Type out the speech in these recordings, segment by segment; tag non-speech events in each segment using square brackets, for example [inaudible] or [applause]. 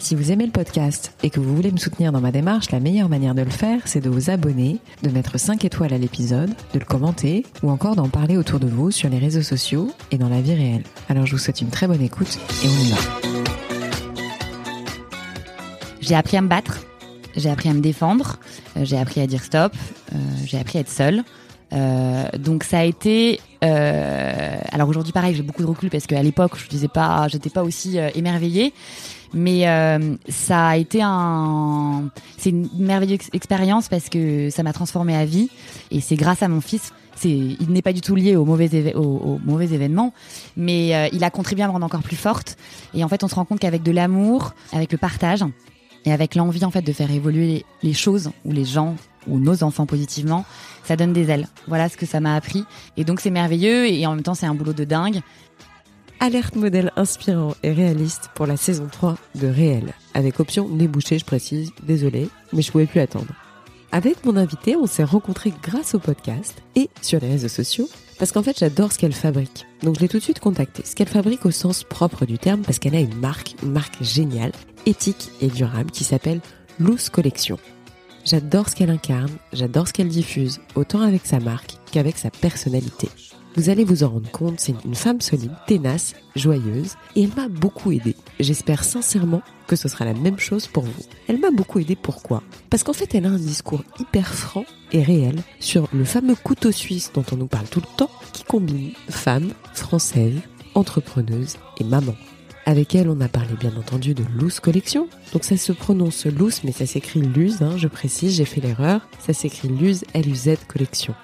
Si vous aimez le podcast et que vous voulez me soutenir dans ma démarche, la meilleure manière de le faire, c'est de vous abonner, de mettre 5 étoiles à l'épisode, de le commenter ou encore d'en parler autour de vous sur les réseaux sociaux et dans la vie réelle. Alors je vous souhaite une très bonne écoute et on y va. J'ai appris à me battre, j'ai appris à me défendre, euh, j'ai appris à dire stop, euh, j'ai appris à être seule. Euh, donc ça a été. Alors aujourd'hui, pareil, j'ai beaucoup de recul parce qu'à l'époque, je disais pas, j'étais pas aussi émerveillée. Mais euh, ça a été un, c'est une merveilleuse expérience parce que ça m'a transformée à vie et c'est grâce à mon fils. C'est, il n'est pas du tout lié aux mauvais, aux, mauvais événements, mais euh, il a contribué à me rendre encore plus forte. Et en fait, on se rend compte qu'avec de l'amour, avec le partage et avec l'envie en fait de faire évoluer les choses ou les gens ou nos enfants positivement, ça donne des ailes. Voilà ce que ça m'a appris. Et donc c'est merveilleux et en même temps c'est un boulot de dingue. Alerte modèle inspirant et réaliste pour la saison 3 de Réel. Avec option nez bouché, je précise, désolé, mais je pouvais plus attendre. Avec mon invité, on s'est rencontrés grâce au podcast et sur les réseaux sociaux, parce qu'en fait j'adore ce qu'elle fabrique. Donc je l'ai tout de suite contactée. Ce qu'elle fabrique au sens propre du terme, parce qu'elle a une marque, une marque géniale, éthique et durable, qui s'appelle Loose Collection. J'adore ce qu'elle incarne, j'adore ce qu'elle diffuse, autant avec sa marque qu'avec sa personnalité. Vous allez vous en rendre compte, c'est une femme solide, ténace, joyeuse, et elle m'a beaucoup aidé. J'espère sincèrement que ce sera la même chose pour vous. Elle m'a beaucoup aidé pourquoi? Parce qu'en fait, elle a un discours hyper franc et réel sur le fameux couteau suisse dont on nous parle tout le temps, qui combine femme, française, entrepreneuse et maman. Avec elle, on a parlé bien entendu de Loose Collection. Donc ça se prononce Loose, mais ça s'écrit Luz, hein, je précise, j'ai fait l'erreur. Ça s'écrit Luz, L-U-Z Collection.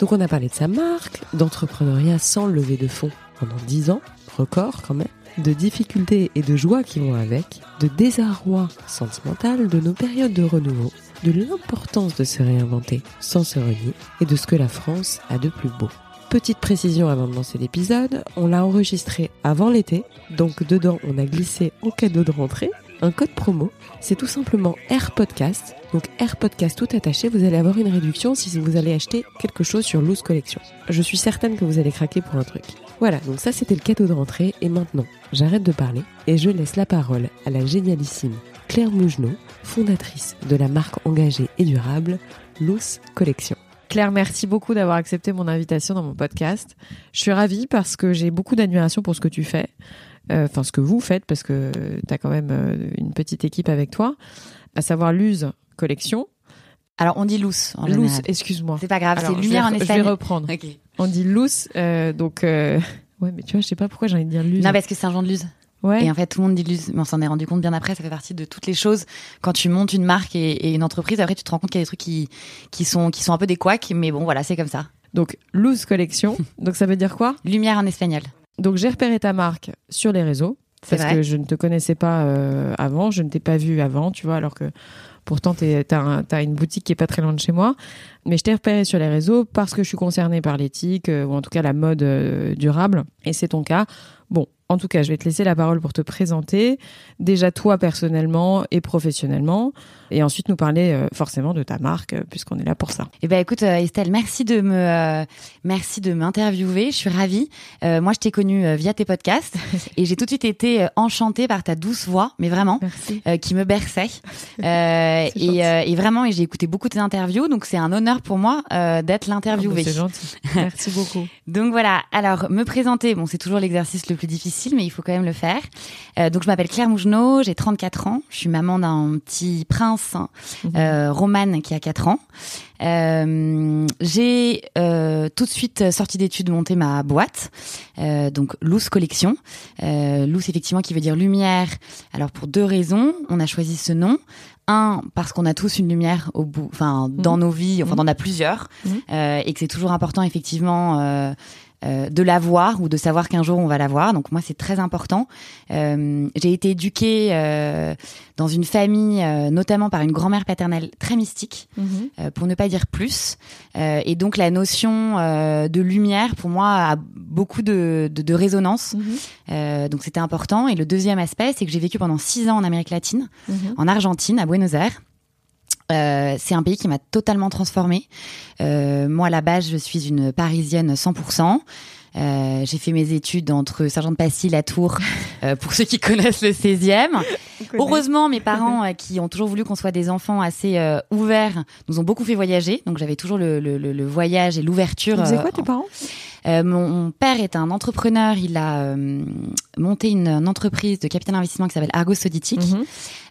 Donc on a parlé de sa marque, d'entrepreneuriat sans lever de fonds pendant 10 ans, record quand même, de difficultés et de joies qui vont avec, de désarroi sentimental, de nos périodes de renouveau, de l'importance de se réinventer sans se renier et de ce que la France a de plus beau. Petite précision avant de lancer l'épisode, on l'a enregistré avant l'été, donc dedans on a glissé au cadeau de rentrée un code promo. C'est tout simplement Air Podcast. Donc Air Podcast tout attaché, vous allez avoir une réduction si vous allez acheter quelque chose sur Loose Collection. Je suis certaine que vous allez craquer pour un truc. Voilà, donc ça c'était le cadeau de rentrée et maintenant, j'arrête de parler et je laisse la parole à la génialissime Claire Mougenot, fondatrice de la marque engagée et durable Loose Collection. Claire, merci beaucoup d'avoir accepté mon invitation dans mon podcast. Je suis ravie parce que j'ai beaucoup d'admiration pour ce que tu fais, enfin ce que vous faites, parce que tu as quand même euh, une petite équipe avec toi, à savoir Luz Collection. Alors on dit loose. En Luz, excuse-moi. C'est pas grave, c'est lumière en Je vais espagnol. reprendre. On dit Luz, euh, donc... euh, Ouais, mais tu vois, je sais pas pourquoi j'ai envie de dire Luz. Non, parce que c'est un genre de luz. ouais. Et en fait, tout le monde dit luz, mais on s'en est rendu compte bien après. Ça fait partie de toutes les choses. Quand tu montes une marque et, et une entreprise, après, tu te rends compte qu'il y a des trucs qui, qui sont, qui sont un peu des couacs, mais bon, voilà, c'est comme ça. Donc Luz Collection. [laughs] donc ça veut dire quoi? Lumière en espagnol. Donc j'ai repéré ta marque sur les réseaux parce vrai. que je ne te connaissais pas euh, avant, je ne t'ai pas vu avant, tu vois, alors que pourtant tu as, une boutique qui est pas très loin de chez moi. Mais je t'ai repéré sur les réseaux parce que je suis concernée par l'éthique euh, ou en tout cas la mode euh, durable et c'est ton cas. Bon, en tout cas, je vais te laisser la parole pour te présenter, déjà toi personnellement et professionnellement, et ensuite nous parler euh, forcément de ta marque euh, puisqu'on est là pour ça. Eh ben écoute euh, Estelle, merci de me euh, merci de m'interviewer. Je suis ravie. Euh, moi, je t'ai connue via tes podcasts [laughs] et j'ai tout de suite été enchantée par ta douce voix, mais vraiment. Qui me berçait [laughs] et, et vraiment et j'ai écouté beaucoup de tes interviews donc c'est un honneur pour moi d'être l'interviewée. C'est gentil. [laughs] Merci beaucoup. Donc voilà, alors me présenter, bon c'est toujours l'exercice le plus difficile mais il faut quand même le faire. Euh, donc je m'appelle Claire Mougenot, j'ai 34 ans, je suis maman d'un petit prince, Mhm. euh, Roman qui a 4 ans. Euh, j'ai tout de suite sorti d'études monté ma boîte, donc Loose Collection. Euh, Loose effectivement qui veut dire lumière. Alors pour deux raisons, on a choisi ce nom. Un, parce qu'on a tous une lumière au bout, enfin dans nos vies, enfin Mhm. on en a plusieurs, Mhm. et que c'est toujours important effectivement euh, de l'avoir ou de savoir qu'un jour on va l'avoir. Donc moi c'est très important. Euh, j'ai été éduquée euh, dans une famille, euh, notamment par une grand-mère paternelle très mystique, Mhm. euh, pour ne pas dire plus. Euh, et donc la notion euh, de lumière pour moi a beaucoup de, de, de résonance. Mhm. Euh, donc c'était important. Et le deuxième aspect, c'est que j'ai vécu pendant six ans en Amérique latine, Mhm. en Argentine, à Buenos Aires. Euh, c'est un pays qui m'a totalement transformée. Euh, moi, à la base, je suis une Parisienne 100%. Euh, j'ai fait mes études entre Sergent-de-Passy, La Tour, [laughs] euh, pour ceux qui connaissent le 16e. Heureusement, mes parents, [laughs] euh, qui ont toujours voulu qu'on soit des enfants assez euh, ouverts, nous ont beaucoup fait voyager. Donc j'avais toujours le, le, le- voyage et l'ouverture. Euh, quoi tes parents? Euh, mon, mon père est un entrepreneur. Il a euh, monté une, une entreprise de capital investissement qui s'appelle Argos Soditic. Mhm.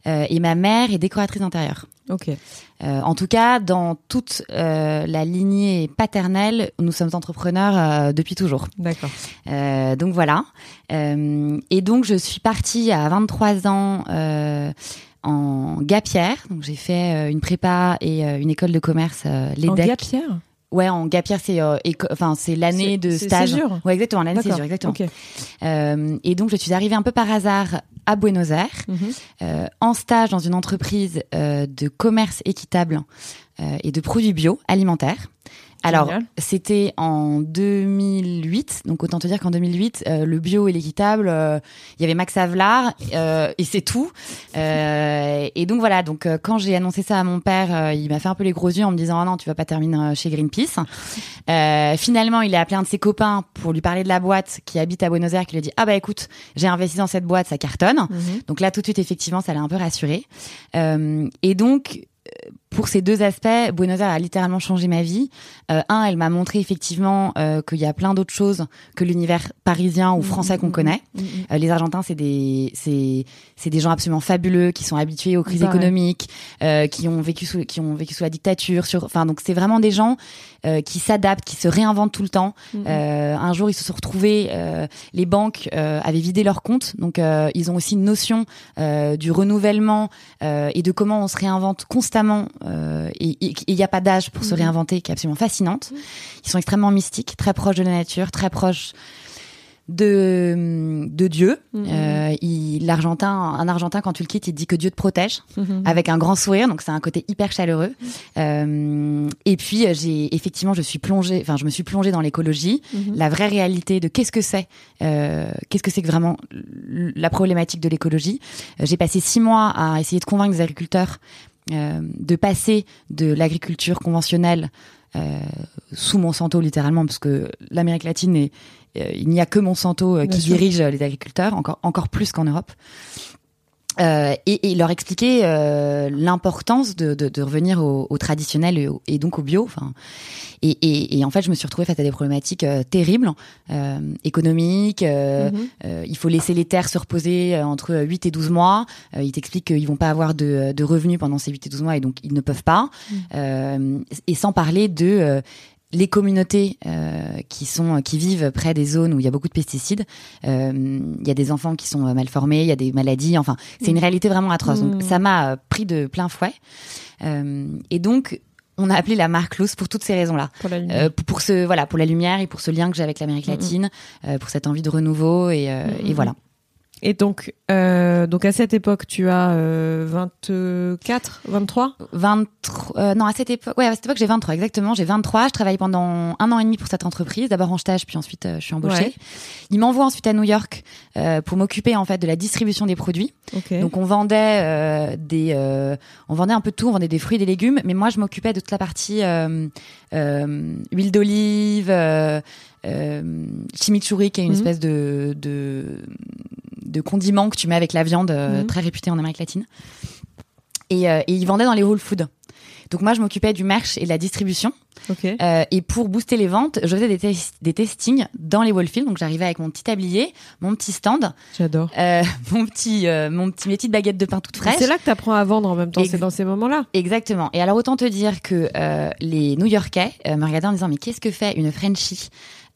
Euh, et ma mère est décoratrice d'intérieur. Ok. Euh, en tout cas, dans toute euh, la lignée paternelle, nous sommes entrepreneurs euh, depuis toujours. D'accord. Donc voilà. Et donc je suis partie à 23 ans en Gapière. Donc j'ai fait une prépa et une école de commerce, euh, En l'EDEC. Ouais, en Gapière, c'est euh, enfin c'est l'année de c'est stage. césure Ouais, exactement, l'année césure, exactement. Ok. Euh, et donc je suis arrivée un peu par hasard à Buenos Aires, Mhm. euh, en stage dans une entreprise euh, de commerce équitable euh, et de produits bio alimentaires. Alors, c'était en 2008, donc autant te dire qu'en 2008, euh, le bio et l'équitable, euh, il y avait Max Havelaar euh, et c'est tout. Et donc voilà, donc quand j'ai annoncé ça à mon père, il m'a fait un peu les gros yeux en me disant ah non, tu vas pas terminer chez Greenpeace. Finalement, il a appelé un de ses copains pour lui parler de la boîte qui habite à Buenos Aires, qui lui a dit ah bah écoute, j'ai investi dans cette boîte, ça cartonne. Mhm. Donc là, tout de suite, effectivement, ça l'a un peu rassuré. Et donc, pour ces deux aspects, Buenos Aires a littéralement changé ma vie. Euh, un, elle m'a montré effectivement euh, qu'il y a plein d'autres choses que l'univers parisien ou français qu'on Mhm. connaît. Euh, les Argentins, c'est des, c'est, c'est des gens absolument fabuleux qui sont habitués aux crises Pareil. économiques, euh, qui ont vécu sous, qui ont vécu sous la dictature. Sur, enfin, donc c'est vraiment des gens euh, qui s'adaptent, qui se réinventent tout le temps. Euh, un jour, ils se sont retrouvés, euh, les banques euh, avaient vidé leurs comptes, donc euh, ils ont aussi une notion euh, du renouvellement euh, et de comment on se réinvente constamment. Euh, et il n'y a pas d'âge pour se Mhm. réinventer, qui est absolument fascinante. Ils sont extrêmement mystiques, très proches de la nature, très proches de, de Dieu. Mhm. Euh, L'Argentin, un Argentin, quand tu le quittes, il te dit que Dieu te protège Mhm. avec un grand sourire, donc c'est un côté hyper chaleureux. Euh, et puis euh, j'ai effectivement, je suis plongée, enfin je me suis plongée dans l'écologie, Mhm. la vraie réalité de qu'est-ce que c'est, euh, qu'est-ce que c'est que vraiment la problématique de l'écologie. Euh, j'ai passé six mois à essayer de convaincre les agriculteurs euh, de passer de l'agriculture conventionnelle euh, sous Monsanto littéralement, parce que l'Amérique latine est euh, il n'y a que Monsanto euh, qui dirige les agriculteurs, encore encore plus qu'en Europe. Euh, et, et leur expliquer euh, l'importance de, de, de revenir au, au traditionnel et, au- et donc au bio. Enfin, et, et, et en fait, je me suis retrouvée face à des problématiques euh, terribles, euh, économiques. euh, Mhm. euh, il faut laisser les terres se reposer entre 8 et 12 mois. Euh, ils t'expliquent qu'ils vont pas avoir de, de revenus pendant ces 8 et 12 mois et donc ils ne peuvent pas. Euh, et sans parler de euh, les communautés euh, qui sont qui vivent près des zones où il y a beaucoup de pesticides. Euh, Il y a des enfants qui sont euh, mal formés, il y a des maladies. Enfin, c'est une réalité vraiment atroce. Donc ça m'a euh, pris de plein fouet. Euh, et donc on a appelé la marque Luz pour toutes ces raisons-là. Pour la lumière. Euh, pour, ce voilà pour la lumière et pour ce lien que j'ai avec l'Amérique latine, euh, pour cette envie de renouveau et, euh, et voilà. Et donc, euh, donc à cette époque, tu as euh, 24, 23 23 euh, non à cette époque ouais à cette époque j'ai 23 exactement. J'ai 23 je travaille pendant un an et demi pour cette entreprise. D'abord en stage puis ensuite euh, je suis embauchée. Ouais. il m'envoie ensuite à New York euh, pour m'occuper en fait de la distribution des produits. Ok. donc on vendait euh, des euh, on vendait un peu de tout. On vendait des fruits et des légumes. Mais moi je m'occupais de toute la partie euh, euh, huile d'olive euh, euh, chimichurri qui est une Mhm. espèce de, de de condiment que tu mets avec la viande euh, Mhm. très réputé en Amérique latine et, euh, et ils vendaient dans les Whole Foods donc moi je m'occupais du merch et de la distribution ok. euh, et pour booster les ventes, je faisais des, tes- des testings dans les Wallfield. Donc j'arrivais avec mon petit tablier, mon petit stand, J'adore. euh, [laughs] mon petit, euh, mon petit, mes petites baguettes de pain toutes fraîches. C'est là que tu apprends à vendre en même temps. C'est dans ces moments-là. Exactement. Et alors autant te dire que les New-Yorkais me regardaient en disant mais qu'est-ce que fait une Frenchie?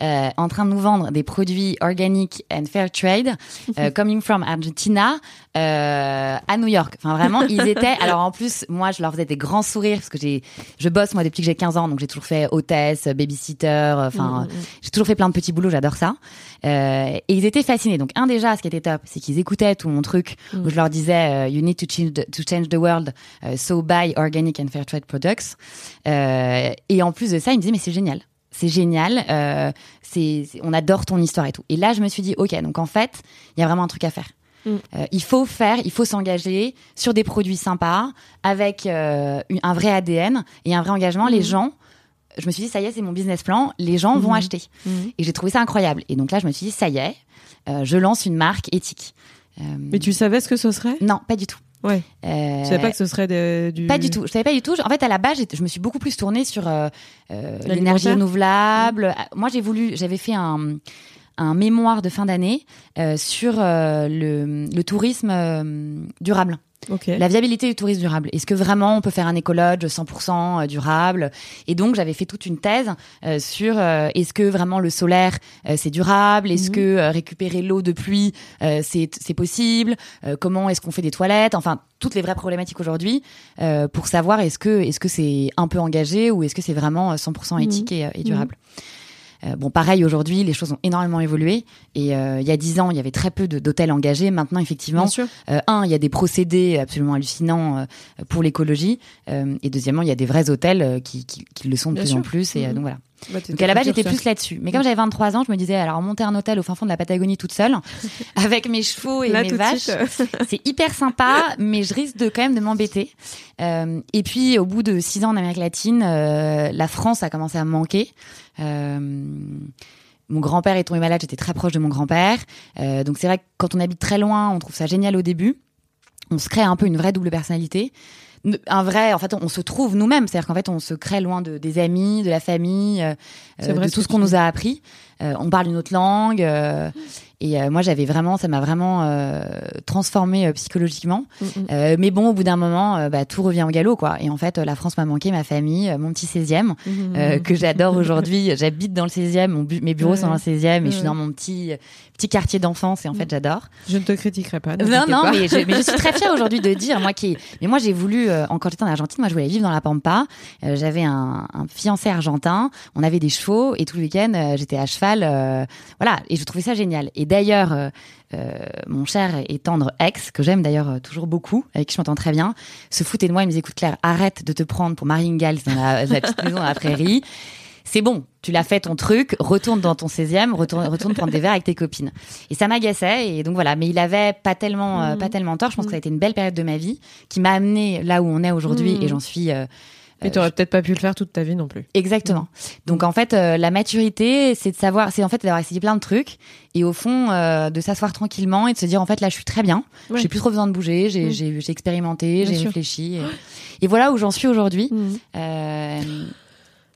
Euh, en train de nous vendre des produits organiques and fair trade euh, [laughs] coming from Argentina euh, à New York. Enfin vraiment ils [laughs] étaient. Alors en plus moi je leur faisais des grands sourires parce que j'ai je bosse moi depuis que j'ai 15 ans donc j'ai toujours fait hôtesse, babysitter. Enfin, j'ai toujours fait plein de petits boulots. J'adore ça. Et ils étaient fascinés. Donc un déjà, ce qui était top, c'est qu'ils écoutaient tout mon truc où je leur disais, you need to change the, to change the world, so buy organic and fair trade products. et en plus de ça, ils me disaient mais c'est génial c'est génial, euh, c'est, on adore ton histoire et tout. Et là, je me suis dit, ok, donc en fait, il y a vraiment un truc à faire. Mm. Euh, il faut faire, il faut s'engager sur des produits sympas, avec euh, un vrai ADN et un vrai engagement. Les mm. gens, je me suis dit, ça y est, c'est mon business plan, les gens vont mm. acheter. Et j'ai trouvé ça incroyable. Et donc là, je me suis dit, ça y est, je lance une marque éthique. Mais tu savais ce que ce serait? Non, pas du tout. Ouais. Euh, savais pas que ce serait du. Pas du tout. Je savais pas du tout. En fait, à la base, je me suis beaucoup plus tournée sur euh, euh l'énergie renouvelable. Moi, j'ai voulu, j'avais fait un un mémoire de fin d'année euh, sur euh, le, le, tourisme euh, durable. La viabilité du tourisme durable. Est-ce que vraiment on peut faire un écologe 100% durable? Et donc j'avais fait toute une thèse sur est-ce que vraiment le solaire c'est durable? Est-ce mhm. que récupérer l'eau de pluie c'est possible? Comment est-ce qu'on fait des toilettes? Enfin toutes les vraies problématiques aujourd'hui pour savoir est-ce que est-ce que c'est un peu engagé ou est-ce que c'est vraiment 100% éthique et, et, durable. Mhm. Euh, bon, pareil, aujourd'hui, les choses ont énormément évolué. Et euh, il y a dix ans, il y avait très peu d'hôtels engagés. Maintenant, effectivement, euh, un, il y a des procédés absolument hallucinants pour l'écologie. et deuxièmement, il y a des vrais hôtels qui, qui, le sont de plus en plus. Et mmh. donc voilà. Bah, donc à la base, j'étais plus là-dessus. Mais comme j'avais 23 ans, je me disais, alors monter un hôtel au fin fond de la Patagonie toute seule, [laughs] avec mes chevaux et mes vaches, [laughs] c'est hyper sympa, mais je risque de quand même de m'embêter. Euh, et puis, au bout de 6 ans en Amérique latine, euh, la France a commencé à me manquer. Euh, mon grand-père est tombé malade, j'étais très proche de mon grand-père. Euh, donc c'est vrai que quand on habite très loin, on trouve ça génial au début. On se crée un peu une vraie double personnalité un vrai en fait on se trouve nous-mêmes. C'est-à-dire qu'en fait on se crée loin de des amis de la famille euh, de tout ce qu'on nous a appris. Euh, on parle une autre langue euh, et moi j'avais vraiment ça m'a vraiment transformé psychologiquement. Mm, mm. mais bon au bout d'un moment bah, tout revient au galop quoi. Et en fait la France m'a manqué ma famille mon petit 16e mm, que j'adore [laughs] aujourd'hui. J'habite dans le 16e mes bureaux sont dans le 16e et je suis dans mon petit petit quartier d'enfance et en fait j'adore. Je ne te critiquerai pas. Non non Mais, je, mais je suis très fière [laughs] aujourd'hui de dire moi qui mais moi j'ai voulu en quand j'étais en Argentine moi je voulais vivre dans la pampa j'avais un, un, fiancé argentin on avait des chevaux et tout le week-end j'étais à cheval euh, voilà, et je trouvais ça génial. Et d'ailleurs, euh, euh, mon cher et tendre ex, que j'aime d'ailleurs toujours beaucoup, avec qui je m'entends très bien, se foutait de moi. Il me disait, écoute Claire, arrête de te prendre pour Marie Ingalls dans la, petite maison dans la prairie. C'est bon, tu l'as fait ton truc, retourne dans ton 16e, retourne, retourne prendre des verres avec tes copines. Et ça m'agaçait, et donc voilà. Mais il avait pas tellement, mhm. pas tellement tort. Je pense que ça a été une belle période de ma vie qui m'a amené là où on est aujourd'hui, et j'en suis et tu peut-être pas pu le faire toute ta vie non plus. Exactement. Donc en fait, euh, la maturité, c'est de savoir, c'est en fait d'avoir essayé plein de trucs et au fond euh, de s'asseoir tranquillement et de se dire en fait là je suis très bien, j'ai plus trop besoin de bouger, j'ai expérimenté, j'ai réfléchi et, voilà où j'en suis aujourd'hui. Mmh. Euh...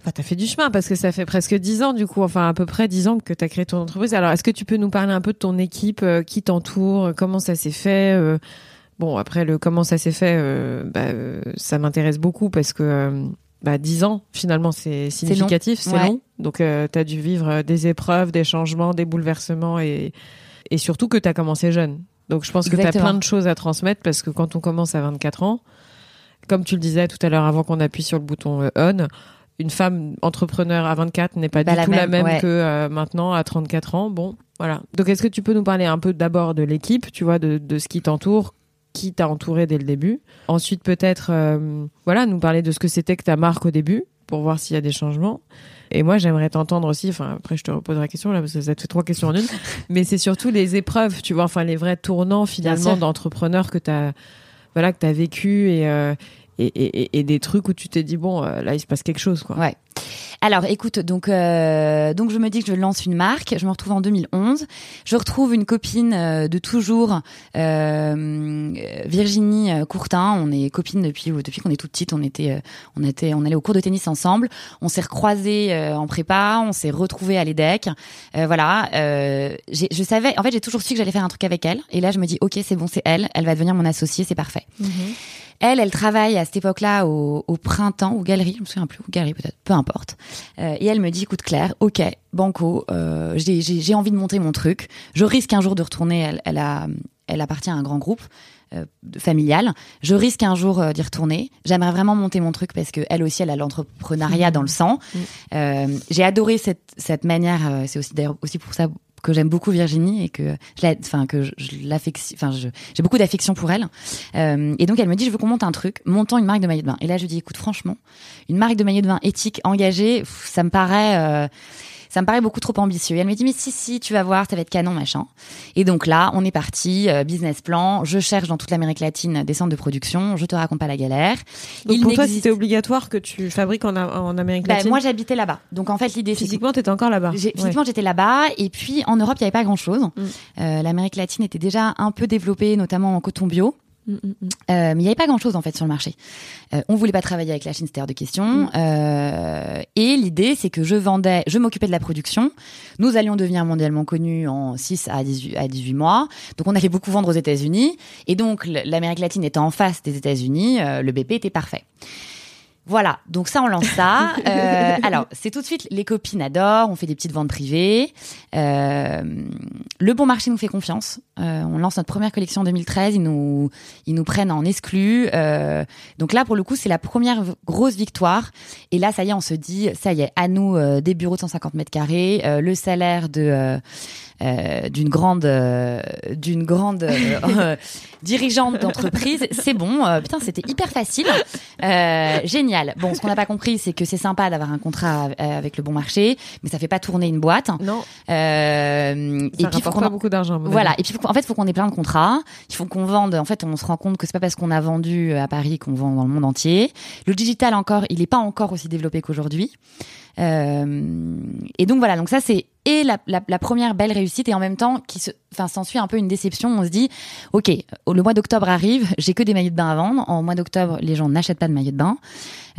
Enfin, t'as fait du chemin parce que ça fait presque dix ans du coup, enfin à peu près dix ans que t'as créé ton entreprise. Alors est-ce que tu peux nous parler un peu de ton équipe, euh, qui t'entoure, comment ça s'est fait Bon, après, le comment ça s'est fait, euh, bah, euh, ça m'intéresse beaucoup parce que euh, bah, 10 ans, finalement, c'est significatif, c'est long. Donc, euh, tu as dû vivre des épreuves, des changements, des bouleversements et, et surtout que tu as commencé jeune. Donc, je pense que tu as plein de choses à transmettre parce que quand on commence à 24 ans, comme tu le disais tout à l'heure avant qu'on appuie sur le bouton on, une femme entrepreneur à 24 n'est pas, du tout la même que maintenant à 34 ans. Bon, voilà. Donc, est-ce que tu peux nous parler un peu d'abord de l'équipe, tu vois, de, de ce qui t'entoure, qui t'a entouré dès le début? Ensuite, peut-être, euh, voilà, nous parler de ce que c'était que ta marque au début, pour voir s'il y a des changements. Et moi, j'aimerais t'entendre aussi, enfin, après, je te repose la question, là, parce que ça te fait trois questions en une, [laughs] mais c'est surtout les épreuves, tu vois, enfin, les vrais tournants, finalement, d'entrepreneur que t'as, voilà, que t'as vécu et, euh, et, et, et, des trucs où tu t'es dit, bon, euh, là, il se passe quelque chose, quoi. Ouais. Alors, écoute, donc euh, donc je me dis que je lance une marque. Je me retrouve en 2011. Je retrouve une copine euh, de toujours, euh, Virginie Courtin. On est copines depuis depuis qu'on est toute petite. On était on était on allait au cours de tennis ensemble. On s'est recroisés en prépa. On s'est retrouvés à l'EDEC. voilà. je savais. En fait, j'ai toujours su que j'allais faire un truc avec elle. Et là, je me dis, ok, c'est bon, c'est elle. Elle va devenir mon associée. C'est parfait. Mhm. Elle, elle travaille à cette époque-là au, au, printemps, aux galeries, je me souviens plus, aux galeries peut-être, peu importe. Euh, et elle me dit, écoute Claire, ok, banco, euh, j'ai envie de monter mon truc. Je risque un jour de retourner. Elle, elle, a, elle appartient à un grand groupe. euh, familiale. Je risque un jour d'y retourner. J'aimerais vraiment monter mon truc parce que elle aussi, elle a l'entrepreneuriat dans le sang. Euh, J'ai adoré cette, cette manière. C'est aussi d'ailleurs aussi pour ça que j'aime beaucoup Virginie et que je enfin que je, enfin j'ai beaucoup d'affection pour elle. Euh, et donc elle me dit je veux qu'on monte un truc montons une marque de maillot de bain. Et là je dis écoute franchement une marque de maillot de bain éthique engagée ça me paraît euh, ça me paraît beaucoup trop ambitieux. Et elle me dit mais si si, tu vas voir, ça va être canon machin. Et donc là, on est parti, euh, business plan. Je cherche dans toute l'Amérique latine des centres de production. Je te raconte pas la galère. Donc Il pour toi, c'était obligatoire que tu fabriques en, en Amérique Bah, latine moi j'habitais là-bas. Donc en fait l'idée Physiquement, t'étais encore là-bas. Ouais. Physiquement, j'étais là-bas. Et puis, en Europe, il n'y avait pas grand-chose. Mm. Euh, L'Amérique latine était déjà un peu développée, notamment en coton bio. Euh, mais il n'y avait pas grand-chose, en fait, sur le marché. Euh, on voulait pas travailler avec la Chine, c'était hors de question. Mm. Euh, et l'idée, c'est que je vendais, je m'occupais de la production. Nous allions devenir mondialement connus en 6 à 18, à 18 mois. Donc, on allait beaucoup vendre aux États-Unis. Et donc, l'Amérique latine étant en face des États-Unis, euh, le BP était parfait. Voilà, donc ça on lance ça. [laughs] Euh, alors c'est tout de suite les copines adorent, on fait des petites ventes privées. Euh, le bon marché nous fait confiance. Euh, on lance notre première collection en 2013, ils nous ils nous prennent en exclu. Euh, donc là pour le coup c'est la première grosse victoire. Et là ça y est on se dit ça y est à nous euh, des bureaux de 150 mètres carrés, euh, le salaire de euh, d'une grande euh, d'une grande euh, [laughs] dirigeante d'entreprise. C'est bon, putain, c'était hyper facile, génial. Bon, ce qu'on n'a pas compris, c'est que c'est sympa d'avoir un contrat avec le bon marché, mais ça fait pas tourner une boîte. Non, ça et puis faut pas beaucoup d'argent. voilà. Et puis, en fait, il faut qu'on ait plein de contrats. Il faut qu'on vende. En fait, on se rend compte que c'est pas parce qu'on a vendu à Paris qu'on vend dans le monde entier. Le digital encore, il n'est pas encore aussi développé qu'aujourd'hui. Euh, et donc voilà. Donc ça, c'est et la, première belle réussite et en même temps qui enfin, s'ensuit un peu une déception. On se dit, ok, le mois d'octobre arrive, j'ai que des maillots de bain à vendre. En mois d'octobre, les gens n'achètent pas de maillots de bain.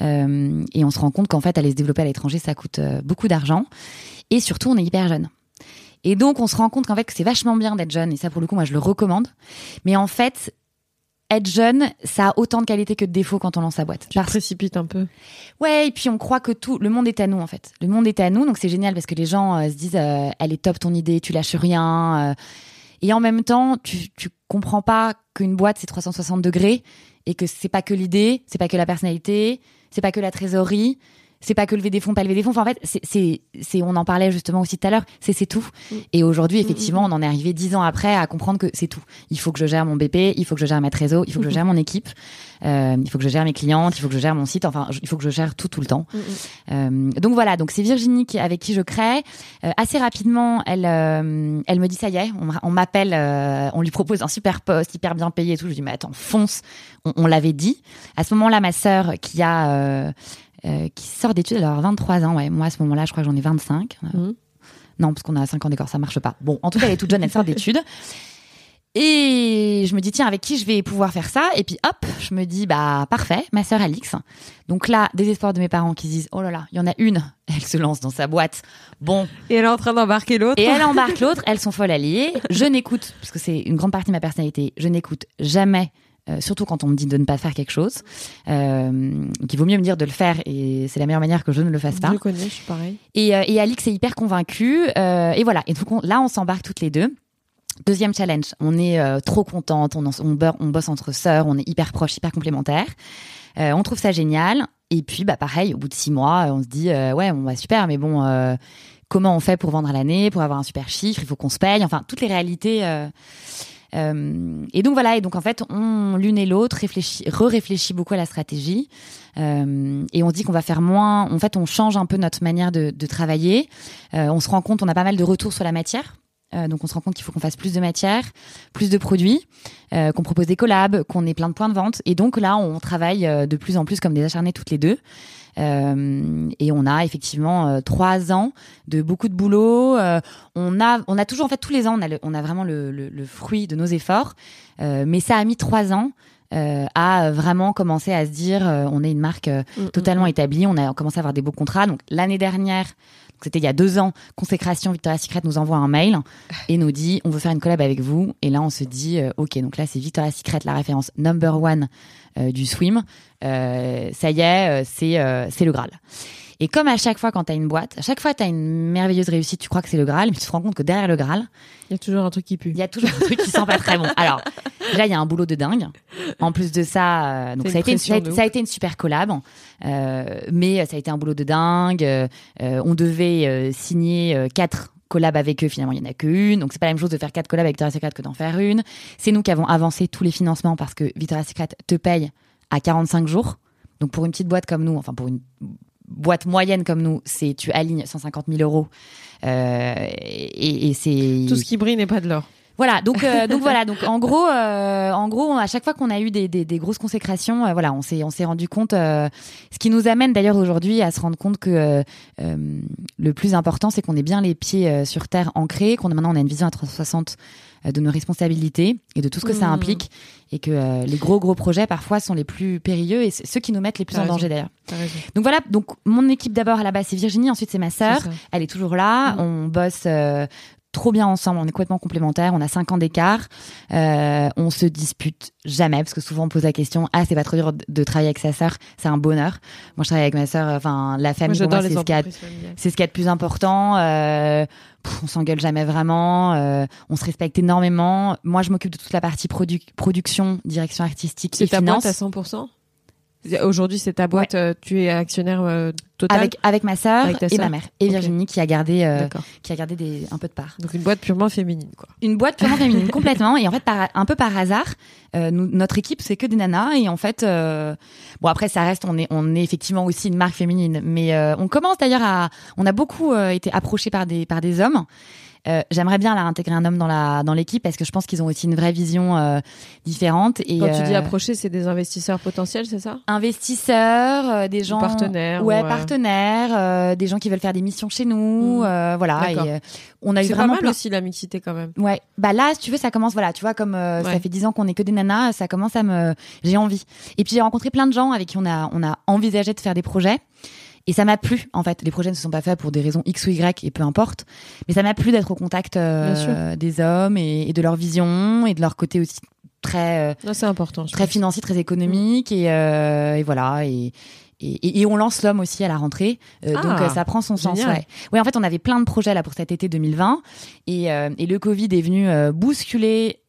Euh, et on se rend compte qu'en fait, aller se développer à l'étranger, ça coûte euh, beaucoup d'argent. Et surtout, on est hyper jeune. Et donc, on se rend compte qu'en fait, c'est vachement bien d'être jeune. Et ça, pour le coup, moi, je le recommande. Mais en fait, être jeune, ça a autant de qualités que de défauts quand on lance sa boîte. Tu Parce- précipites un peu. Ouais, et puis on croit que tout, le monde est à nous en fait. Le monde est à nous, donc c'est génial parce que les gens euh, se disent, euh, elle est top ton idée, tu lâches rien. euh. et en même temps, tu, tu comprends pas qu'une boîte c'est 360 degrés et que c'est pas que l'idée, c'est pas que la personnalité, c'est pas que la trésorerie, c'est pas que lever des fonds, pas lever des fonds. Enfin, en fait, c'est, c'est, c'est, on en parlait justement aussi tout à l'heure, c'est, c'est tout. Mm. Et aujourd'hui, effectivement, on en est arrivé dix ans après à comprendre que c'est tout. Il faut que je gère mon BP, il faut que je gère ma trésor, il faut que je [laughs] gère mon équipe, euh, il faut que je gère mes clientes, il faut que je gère mon site. Enfin, je- il faut que je gère tout tout le temps. Euh, donc voilà, donc c'est Virginie qui, avec qui je crée. Euh, assez rapidement, elle, elle me dit ça y est, on, m'a- on m'appelle, on lui propose un super poste, hyper bien payé et tout. Je lui dis mais attends, fonce, on, on l'avait dit. À ce moment-là, ma sœur qui a euh, euh, qui sort d'études, elle a 23 ans, ouais. Moi à ce moment-là, je crois que j'en ai 25. Mhm. Non, parce qu'on a 5 ans d'écart, ça marche pas. Bon, en tout cas, elle est toute jeune, elle sort d'études. Et je me dis, tiens, avec qui je vais pouvoir faire ça? Et puis hop, je me dis, bah parfait, ma sœur Alix. Donc là, désespoir de mes parents qui se disent, oh là là, il y en a une, elle se lance dans sa boîte. Bon, Et elle est en train d'embarquer l'autre. et elle embarque l'autre, elles sont folles alliées. Je n'écoute, parce que c'est une grande partie de ma personnalité, je n'écoute jamais. Euh, surtout quand on me dit de ne pas faire quelque chose, euh, donc il vaut mieux me dire de le faire et c'est la meilleure manière que je ne le fasse Je pas. le connais, je suis pareil. Et, euh, et Alix est hyper convaincue. euh, et voilà. Et donc on- là, on s'embarque toutes les deux. Deuxième challenge, on est trop contente, on, on, beurre- on bosse entre sœurs, on est hyper proches, hyper complémentaires. On trouve ça génial. Et puis, bah pareil, au bout de six mois, on se dit, ouais, on va super, mais bon, comment on fait pour vendre à l'année, pour avoir un super chiffre? Il faut qu'on se paye. Enfin, toutes les réalités. Euh, et donc voilà, et donc en fait, l'une et l'autre réfléchit, re-réfléchit beaucoup à la stratégie, Euh, et on dit qu'on va faire moins. En fait, on change un peu notre manière de, de travailler. Euh, on se rend compte, on a pas mal de retours sur la matière. Donc on se rend compte qu'il faut qu'on fasse plus de matière, plus de produits, qu'on propose des collabs, qu'on ait plein de points de vente. Et donc là, on travaille de plus en plus comme des acharnés toutes les deux. Euh, et on a effectivement euh, trois ans de beaucoup de boulot. Euh, on a, on a toujours en fait tous les ans, on a, le- on a vraiment le, le- le fruit de nos efforts. Mais ça a mis trois ans euh, à vraiment commencer à se dire, euh, on est une marque euh, Mm, totalement établie. On a commencé à avoir des beaux contrats. Donc l'année dernière, c'était il y a deux ans, Consécration Victoria's Secret nous envoie un mail et nous dit, on veut faire une collab avec vous. Et là, on se dit, ok, donc là c'est Victoria's Secret, la référence number one du swim. Euh, ça y est, euh, c'est euh, c'est le Graal. Et comme à chaque fois quand tu as une boîte, à chaque fois tu as une merveilleuse réussite, tu crois que c'est le Graal, mais tu te rends compte que derrière le Graal, il y a toujours un truc qui pue. Il y a toujours un truc qui sent pas très bon. Alors, là, il y a un boulot de dingue. En plus de ça, euh, donc ça a, été une, ça, a, été une super collab, euh, mais ça a été un boulot de dingue. Euh, on devait euh, signer quatre collabs avec eux, finalement, il n'y en a qu'une. Donc, c'est pas la même chose de faire quatre collabs avec Victoria's Secret que d'en faire une. C'est nous qui avons avancé tous les financements parce que Victoria's Secret te paye à 45 jours. Donc, pour une petite boîte comme nous, enfin, pour une boîte moyenne comme nous, c'est tu alignes 150 000 euros euh, et c'est tout ce qui brille n'est pas de l'or. Voilà, donc euh, donc [laughs] voilà, donc en gros, euh, en gros, à chaque fois qu'on a eu des, des, des grosses consécrations, euh, voilà, on s'est on s'est rendu compte, euh, ce qui nous amène d'ailleurs aujourd'hui à se rendre compte que le plus important, c'est qu'on ait bien les pieds sur terre ancrés, qu'on maintenant on a une vision à 360 de nos responsabilités et de tout ce que ça mmh. implique et que les gros gros projets parfois sont les plus périlleux et ceux qui nous mettent les plus en danger d'ailleurs. Donc voilà, donc mon équipe d'abord à la base c'est Virginie, ensuite c'est ma sœur, elle est toujours là, mmh. on bosse trop bien ensemble, on est complètement complémentaires, on a cinq ans d'écart, euh, on se dispute jamais parce que souvent on pose la question ah c'est pas trop dur de travailler avec sa sœur, c'est un bonheur. Moi je travaille avec ma sœur, enfin la famille c'est ce qu'il y a, c'est ce qu'il y a de plus important. Euh, on s'engueule jamais vraiment, euh, on se respecte énormément. Moi je m'occupe de toute la partie production, direction artistique et finance. C'est ta boîte à 100% Aujourd'hui, c'est ta boîte, euh, tu es actionnaire euh, total avec avec ma sœur et ma mère. Et Virginie qui a gardé euh, qui a gardé des un peu de part. Donc une boîte purement féminine quoi. Une boîte purement féminine complètement. Et en fait par un peu par hasard, nous, notre équipe c'est que des nanas. Et en fait bon après ça reste on est on est effectivement aussi une marque féminine. Mais on commence d'ailleurs à on a beaucoup été approchés par des par des hommes euh, j'aimerais bien là intégrer un homme dans la dans l'équipe parce que je pense qu'ils ont aussi une vraie vision euh, différente. Et quand tu dis euh, approcher, c'est des investisseurs potentiels, c'est ça? Investisseurs, des gens partenaires, ouais, partenaires, des gens qui veulent faire des missions chez nous, mmh. voilà. Et, on a eu vraiment pas mal aussi la mixité quand même. Ouais, bah là, si tu veux, ça commence, voilà, tu vois, comme ça fait dix ans qu'on est que des nanas, ça commence à me, j'ai envie. Et puis j'ai rencontré plein de gens avec qui on a on a envisagé de faire des projets. Et ça m'a plu, en fait. Les projets ne se sont pas faits pour des raisons X ou Y et peu importe. Mais ça m'a plu d'être au contact euh, des hommes et, de leur vision et de leur côté aussi très, euh, c'est important, très financier, très économique. Et, euh, et, voilà. Et, et, et, on lance l'homme aussi à la rentrée, euh, donc ah, ça prend son sens. Ouais. ouais, en fait, on avait plein de projets là pour cet été 2020, et, et le Covid est venu bousculer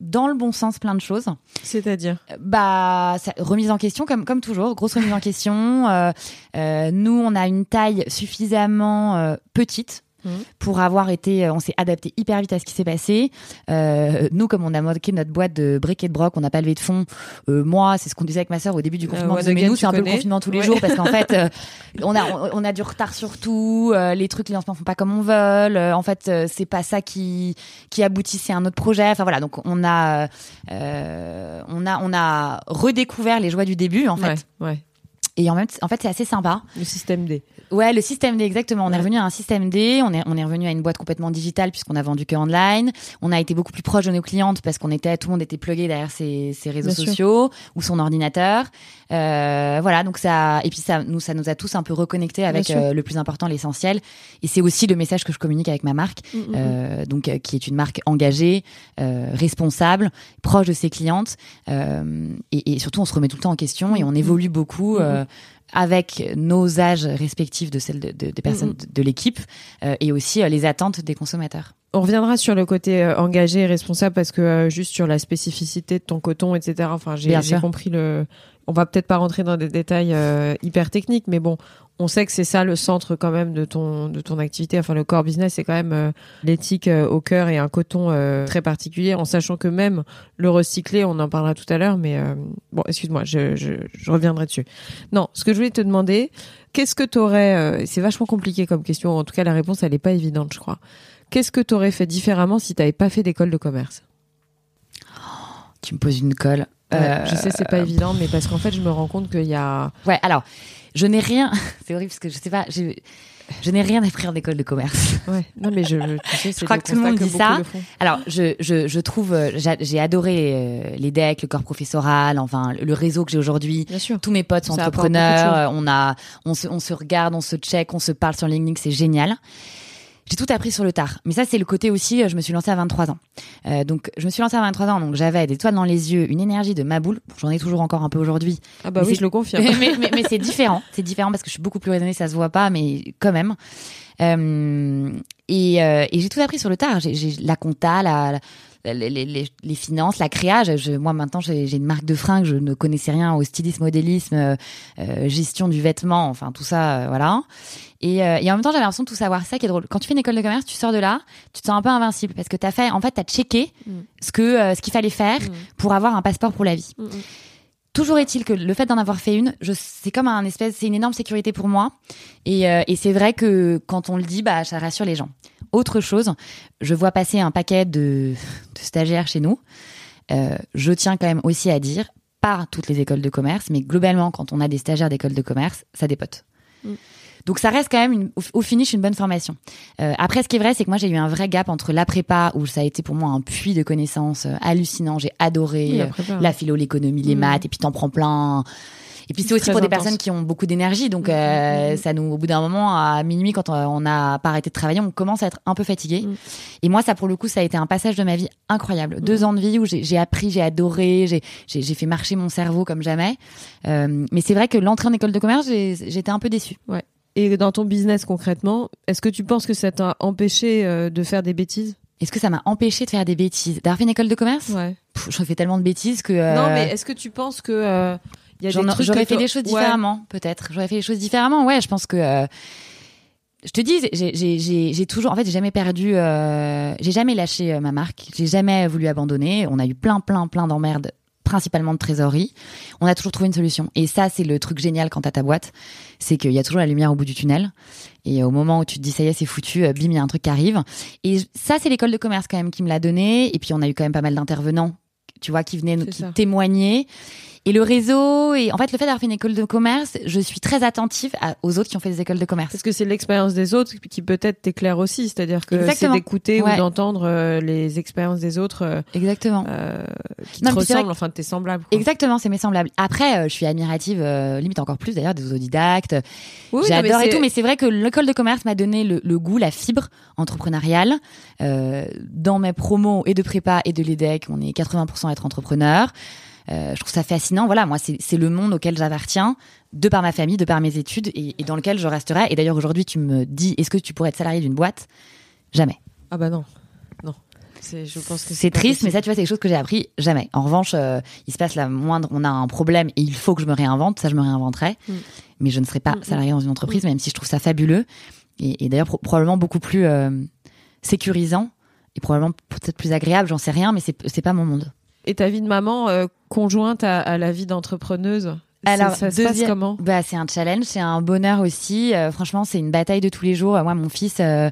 dans le bon sens plein de choses. C'est-à-dire? Bah remise en question comme comme toujours, grosse remise en question. Euh, euh, nous on a une taille suffisamment euh, petite Mhm. pour avoir été, euh, on s'est adapté hyper vite à ce qui s'est passé. Euh, nous, comme on a moqué notre boîte de briques et de broc, on n'a pas levé de fonds. Euh, moi, c'est ce qu'on disait avec ma sœur au début du confinement. mais nous, c'est un peu le confinement tous les jours parce qu'en fait, [laughs] on a on, a du retard sur tout. les trucs, les lancements font pas comme on veut. en fait, c'est pas ça qui qui aboutissait à un autre projet. Enfin voilà, donc on a on a on a redécouvert les joies du début en fait. Ouais. Et en, même, en fait, c'est assez sympa. Le système D. Ouais, le système D, exactement. On est revenu à un système D. On est, on est revenu à une boîte complètement digitale puisqu'on a vendu que online. On a été beaucoup plus proche de nos clientes parce qu'on était, tout le monde était plugué derrière ses, ses réseaux sociaux ou son ordinateur. Euh, voilà, donc ça, et puis ça nous, ça nous a tous un peu reconnectés avec euh, le plus important, l'essentiel. Et c'est aussi le message que je communique avec ma marque, mm, mm, mm. euh, donc euh, qui est une marque engagée, euh, responsable, proche de ses clientes. Et, et, surtout, on se remet tout le temps en question et on évolue beaucoup avec nos âges respectifs de celles de, de, de personnes de, de l'équipe euh, et aussi euh, les attentes des consommateurs. On reviendra sur le côté euh, engagé et responsable parce que juste sur la spécificité de ton coton, etc. Enfin, j'ai compris le. On va peut-être pas rentrer dans des détails hyper techniques, mais bon, on sait que c'est ça le centre quand même de ton de ton activité. Enfin, le core business, c'est quand même euh, l'éthique euh, au cœur et un coton euh, très particulier. En sachant que même le recycler, on en parlera tout à l'heure. Mais bon, excuse-moi, je, je, je, reviendrai dessus. Non, ce que je voulais te demander, qu'est-ce que t'aurais C'est vachement compliqué comme question. En tout cas, la réponse, elle est pas évidente, je crois. Qu'est-ce que t'aurais fait différemment si t'avais pas fait d'école de commerce? Tu me poses une colle. je sais, c'est pas évident, mais parce qu'en fait, je me rends compte qu'il y a. Ouais, alors je n'ai rien. [laughs] C'est horrible parce que je sais pas. Je, n'ai rien appris en école de commerce. Ouais. Non, mais je, tu sais, je crois que tout le monde dit ça. Alors, je, je, je trouve, euh, j'ai adoré euh, les decks, le corps professoral, enfin, le réseau que j'ai aujourd'hui. Bien sûr. Tous mes potes sont entrepreneurs. On a, on se, on se regarde, on se check, on se parle sur LinkedIn, c'est génial. J'ai tout appris sur le tard. Mais ça, c'est le côté aussi, euh, je me suis lancée à 23 ans. Euh, donc, je me suis lancée à 23 ans, donc j'avais des toiles dans les yeux, une énergie de ma boule. J'en ai toujours encore un peu aujourd'hui. Ah bah oui, je le confirme. [laughs] mais, mais, c'est différent. C'est différent parce que je suis beaucoup plus raisonnée, ça se voit pas, mais quand même. Euh, et, euh, et j'ai tout appris sur le tard. J'ai la compta, la, les, les, les, finances, la créage. Je, moi maintenant j'ai une marque de fringues, je ne connaissais rien au stylisme, modélisme, euh, euh, gestion du vêtement, enfin tout ça, euh, voilà. Et, et, en même temps j'avais l'impression de tout savoir. Ça qui est drôle. Quand tu fais une école de commerce, tu sors de là, tu te sens un peu invincible parce que t'as fait, en fait t'as checké mm. ce que ce qu'il fallait faire mm. pour avoir un passeport pour la vie. Mm, Toujours est-il que le fait d'en avoir fait une, c'est comme un espèce, c'est une énorme sécurité pour moi. Et, et c'est vrai que quand on le dit, bah, ça rassure les gens. Autre chose, je vois passer un paquet de, stagiaires chez nous. Euh, je tiens quand même aussi à dire, pas toutes les écoles de commerce, mais globalement, quand on a des stagiaires d'école de commerce, ça dépote. Mm. Donc ça reste quand même au, finish une bonne formation. Euh, après, ce qui est vrai, c'est que moi j'ai eu un vrai gap entre la prépa où ça a été pour moi un puits de connaissances euh, hallucinant. J'ai adoré la, philo, l'économie, les mm. maths, et puis t'en prends plein. Et puis c'est aussi pour des personnes qui ont beaucoup d'énergie. Donc mm, euh, mm, mm. ça nous, au bout d'un moment, à minuit, quand on n'a pas arrêté de travailler, on commence à être un peu fatigué. Et moi, ça pour le coup, ça a été un passage de ma vie incroyable. Deux ans de vie où j'ai appris, j'ai adoré, j'ai fait marcher mon cerveau comme jamais. Euh, mais c'est vrai que l'entrée en école de commerce, j'étais un peu déçue. Ouais. Et dans ton business concrètement, est-ce que tu penses que ça t'a empêché euh, de faire des bêtises? Est-ce que ça m'a empêché de faire des bêtises? D'avoir fait une école de commerce? Ouais. Je fais tellement de bêtises que. Non, mais est-ce que tu penses que J'aurais fait des choses différemment, peut-être. J'aurais fait des choses différemment. Ouais, je pense que. Euh, je te dis, j'ai toujours, en fait, j'ai jamais perdu, euh, j'ai jamais lâché euh, ma marque, j'ai jamais voulu abandonner. On a eu plein, plein, plein d'emmerdes, principalement de trésorerie. On a toujours trouvé une solution. Et ça, c'est le truc génial quand t'as ta boîte, c'est qu'il y a toujours la lumière au bout du tunnel. Et au moment où tu te dis ça y est, c'est foutu, bim, il y a un truc qui arrive. Et ça, c'est l'école de commerce quand même qui me l'a donné. Et puis on a eu quand même pas mal d'intervenants, tu vois, qui venaient, qui témoignaient. Et le réseau, et en fait, le fait d'avoir fait une école de commerce, je suis très attentive aux autres qui ont fait des écoles de commerce. Parce que c'est l'expérience des autres qui peut-être t'éclaire aussi, c'est-à-dire que c'est d'écouter ou d'entendre euh, les expériences des autres. Euh, Exactement. Euh, qui te ressemblent, enfin, tes semblables. Exactement, c'est mes semblables. Après, je suis admirative, limite encore plus d'ailleurs, des autodidactes. Oui, J'adore et tout, mais c'est vrai que l'école de commerce m'a donné le, le, goût, la fibre entrepreneuriale. dans mes promos et de prépa et de l'EDEC, on est 80% à être entrepreneur. Euh, je trouve ça fascinant. Voilà, moi, c'est le monde auquel j'appartiens, de par ma famille, de par mes études, et, et dans lequel je resterai. Et d'ailleurs, aujourd'hui, tu me dis, est-ce que tu pourrais être salarié d'une boîte? Jamais. Ah bah non, non. Je pense que c'est triste, mais ça, tu vois, c'est des choses que j'ai appris jamais. En revanche, euh, il se passe la moindre, on a un problème et il faut que je me réinvente. Ça, je me réinventerai, mm. mais je ne serai pas mm, mm. salarié dans une entreprise, même si je trouve ça fabuleux et, et d'ailleurs probablement beaucoup plus euh, sécurisant et probablement peut-être plus agréable. J'en sais rien, mais c'est pas mon monde. Et ta vie de maman euh, conjointe à, la vie d'entrepreneuse alors, ça se passe comment? Bah, C'est un challenge, c'est un bonheur aussi. Euh, franchement, c'est une bataille de tous les jours. Moi, mon fils, euh,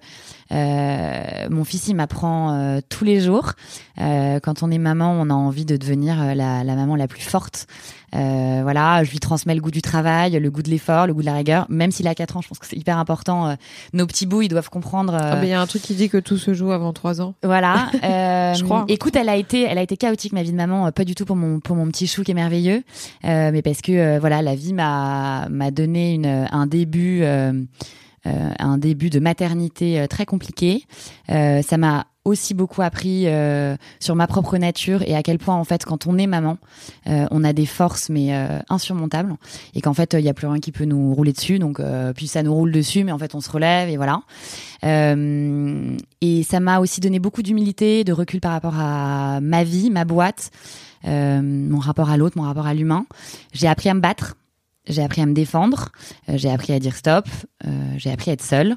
mon fils, il m'apprend tous les jours. Quand on est maman, on a envie de devenir la, la maman la plus forte. Voilà, je lui transmets le goût du travail, le goût de l'effort, le goût de la rigueur. Même s'il a 4 ans, je pense que c'est hyper important. nos petits bouts, ils doivent comprendre. Ah, il y a un truc qui dit que tout se joue avant 3 ans. Voilà. [laughs] je crois. Écoute, elle a été, elle a été chaotique ma vie de maman, pas du tout pour mon pour mon petit chou qui est merveilleux, mais parce que voilà, la vie m'a m'a donné une un début euh, un début de maternité euh, très compliqué. Euh, ça m'a aussi beaucoup appris sur ma propre nature et à quel point en fait quand on est maman on a des forces mais insurmontables et qu'en fait il y a plus rien qui peut nous rouler dessus. Donc puis ça nous roule dessus mais en fait on se relève et voilà. Et ça m'a aussi donné beaucoup d'humilité de recul par rapport à ma vie ma boîte mon rapport à l'autre mon rapport à l'humain. J'ai appris à me battre J'ai appris à me défendre, euh, j'ai appris à dire stop, euh, j'ai appris à être seule.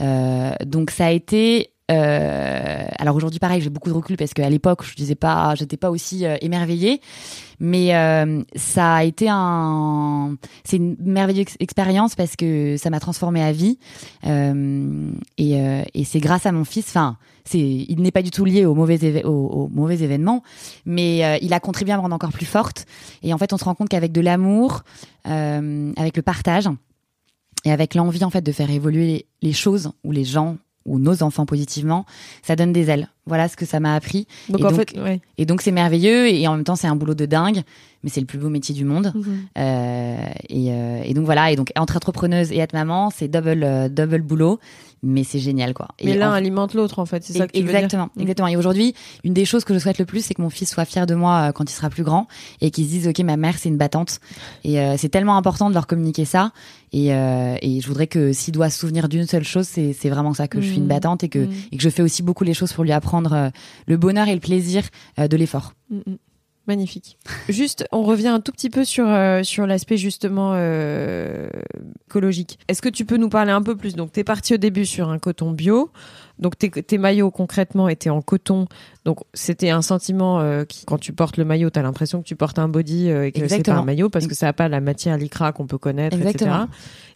Euh, donc ça a été Euh, alors aujourd'hui, pareil, j'ai beaucoup de recul parce qu'à l'époque, je disais pas, j'étais pas aussi euh, émerveillée, mais ça a été un, c'est une merveilleuse expérience parce que ça m'a transformée à vie et, c'est grâce à mon fils. Enfin, c'est, il n'est pas du tout lié au mauvais, éve- au, au mauvais événement, mais il a contribué à me rendre encore plus forte. Et en fait, on se rend compte qu'avec de l'amour, avec le partage et avec l'envie en fait de faire évoluer les, choses ou les gens ou nos enfants positivement, ça donne des ailes. Voilà ce que ça m'a appris. Donc Et en donc- fait, ouais. Et donc c'est merveilleux et en même temps c'est un boulot de dingue, mais c'est le plus beau métier du monde. Mhm. Euh, et, euh, et donc voilà, et donc entre entrepreneuse et être maman, c'est double euh, double boulot, mais c'est génial quoi. Mais l'un en- alimente l'autre en fait, c'est ça que tu veux dire exactement, Mm. exactement. Et aujourd'hui, une des choses que je souhaite le plus, c'est que mon fils soit fier de moi euh, quand il sera plus grand et qu'il se dise ok, ma mère c'est une battante. Et euh, c'est tellement important de leur communiquer ça. Et, euh, et je voudrais que s'il doit se souvenir d'une seule chose, c'est vraiment ça que je suis une Mm. battante et que et que je fais aussi beaucoup les choses pour lui apprendre le bonheur et le plaisir de l'effort. Magnifique. Juste, on revient un tout petit peu sur euh, sur l'aspect justement euh, écologique. Est-ce que tu peux nous parler un peu plus? Donc, t'es parti au début sur un coton bio. Donc, tes, tes maillots concrètement étaient en coton. Donc, c'était un sentiment euh, qui, quand tu portes le maillot, t'as l'impression que tu portes un body et que c'est pas Exactement. un maillot parce que ça n'a pas la matière lycra qu'on peut connaître, etc.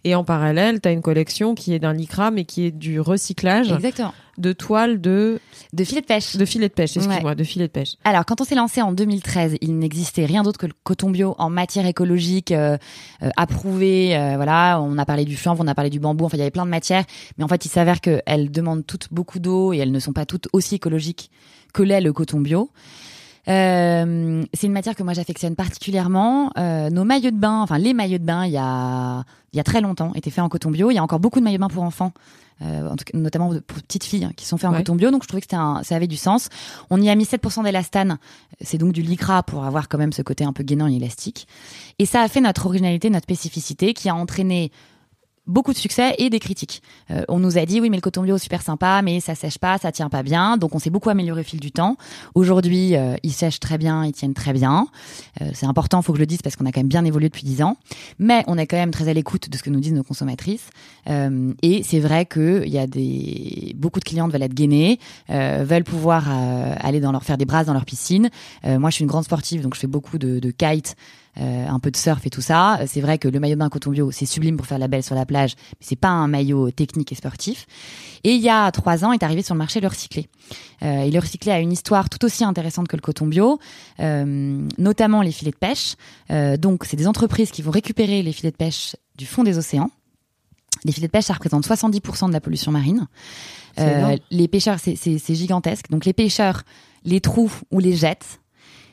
Et en parallèle, t'as une collection qui est d'un lycra mais qui est du recyclage Exactement. de toiles de De filet de pêche. de filets de pêche. Excuse-moi, de filets de pêche. Alors, quand on s'est lancé en 2013, il n'existait rien d'autre que le coton bio en matière écologique euh, euh, approuvée. euh, voilà, on a parlé du chanvre, on a parlé du bambou. Enfin, il y avait plein de matières, mais en fait, il s'avère qu'elles demandent toutes beaucoup d'eau et elles ne sont pas toutes aussi écologiques que l'est le coton bio. Euh, c'est une matière que moi j'affectionne particulièrement. Euh, nos maillots de bain, enfin les maillots de bain, il y a il y a très longtemps, étaient faits en coton bio. Il y a encore beaucoup de maillots de bain pour enfants, euh, en tout cas, notamment pour petites filles, hein, qui sont faits en Ouais. coton bio. Donc je trouvais que c'était un- ça avait du sens. On y a mis 7% d'élastane. C'est donc du lycra pour avoir quand même ce côté un peu gainant et élastique. Et ça a fait notre originalité, notre spécificité, qui a entraîné beaucoup de succès et des critiques. Euh, on nous a dit oui mais le coton bio super sympa mais ça sèche pas, ça tient pas bien. Donc on s'est beaucoup amélioré au fil du temps. Aujourd'hui euh, ils sèchent très bien, ils tiennent très bien. Euh, c'est important, faut que je le dise parce qu'on a quand même bien évolué depuis 10 ans. Mais on est quand même très à l'écoute de ce que nous disent nos consommatrices. Euh, et c'est vrai que il y a des beaucoup de clientes veulent être gainées, euh, veulent pouvoir euh, aller dans leur faire des brasses dans leur piscine. Moi je suis une grande sportive donc je fais beaucoup de, de kite. Euh, un peu de surf et tout ça. C'est vrai que le maillot de bain coton bio, c'est sublime pour faire la belle sur la plage, mais c'est pas un maillot technique et sportif. Et il y a trois ans est arrivé sur le marché le recyclé. Euh, et le recyclé a une histoire tout aussi intéressante que le coton bio, euh, notamment les filets de pêche. Donc, c'est des entreprises qui vont récupérer les filets de pêche du fond des océans. Les filets de pêche, ça représente 70% de la pollution marine. Les pêcheurs, c'est gigantesque. Donc, les pêcheurs les trouvent ou les jettent.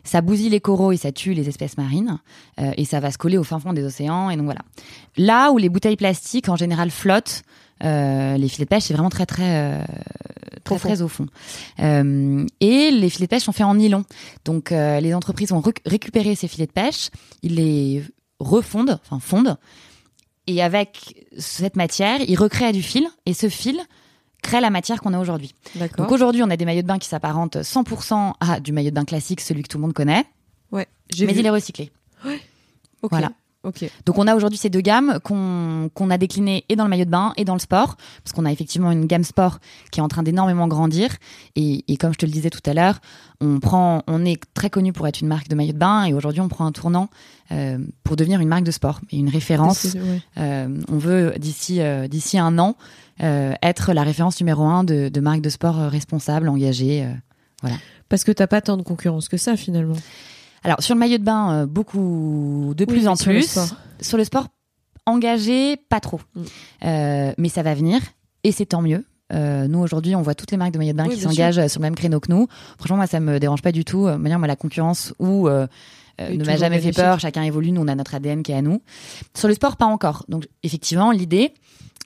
Ça bousille les coraux et ça tue les espèces marines. Euh, et ça va se coller au fin fond des océans. Et donc voilà. Là où les bouteilles plastiques en général flottent, euh, les filets de pêche c'est vraiment très très euh, très très au fond. Et les filets de pêche sont faits en nylon. Donc les entreprises vont rec- récupérer ces filets de pêche, ils les refondent, enfin fondent, et avec cette matière, ils recréent du fil. Et ce fil crée la matière qu'on a aujourd'hui. Donc aujourd'hui, on a des maillots de bain qui s'apparentent 100% à du maillot de bain classique, celui que tout le monde connaît, Ouais. Mais vu. il est recyclé. Ok. Voilà. Ok. Donc on a aujourd'hui ces deux gammes qu'on qu'on a déclinées et dans le maillot de bain et dans le sport, parce qu'on a effectivement une gamme sport qui est en train d'énormément grandir. Et, et comme je te le disais tout à l'heure, on prend, on est très connu pour être une marque de maillot de bain, et aujourd'hui on prend un tournant euh, pour devenir une marque de sport et une référence. Euh, on veut d'ici euh, d'ici un an euh, être la référence numéro un de, de marque de sport euh, responsable, engagée. euh. Parce que t'as pas tant de concurrence que ça finalement. Alors sur le maillot de bain, euh, beaucoup de Oui, plus en sur le plus. sport. Sur le sport, engagé, pas trop. Mm. Euh, mais ça va venir et c'est tant mieux. Euh, nous aujourd'hui, on voit toutes les marques de maillot de bain Oui, qui s'engagent sur le même créneau que nous. Franchement, moi, ça me dérange pas du tout. Manière, moi, la concurrence ou euh, ne m'a jamais fait bénéfique. peur. Chacun évolue. Nous, on a notre ADN qui est à nous. Sur le sport, pas encore. Donc, effectivement, l'idée,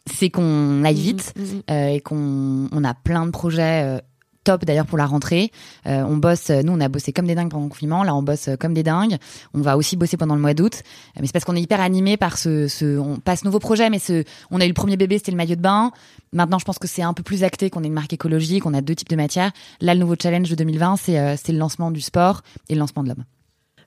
c'est qu'on aille vite Mhm, mhm. euh, et qu'on on a plein de projets euh, top d'ailleurs pour la rentrée. Euh, on bosse, nous on a bossé comme des dingues pendant le confinement, là on bosse comme des dingues. On va aussi bosser pendant le mois d'août, Euh, mais c'est parce qu'on est hyper animé par ce, on passe nouveau projet, mais ce, on a eu le premier bébé, c'était le maillot de bain. Maintenant, je pense que c'est un peu plus acté qu'on est une marque écologique, on a deux types de matières. Là, le nouveau challenge de 2020, c'est euh, c'est le lancement du sport et le lancement de l'homme.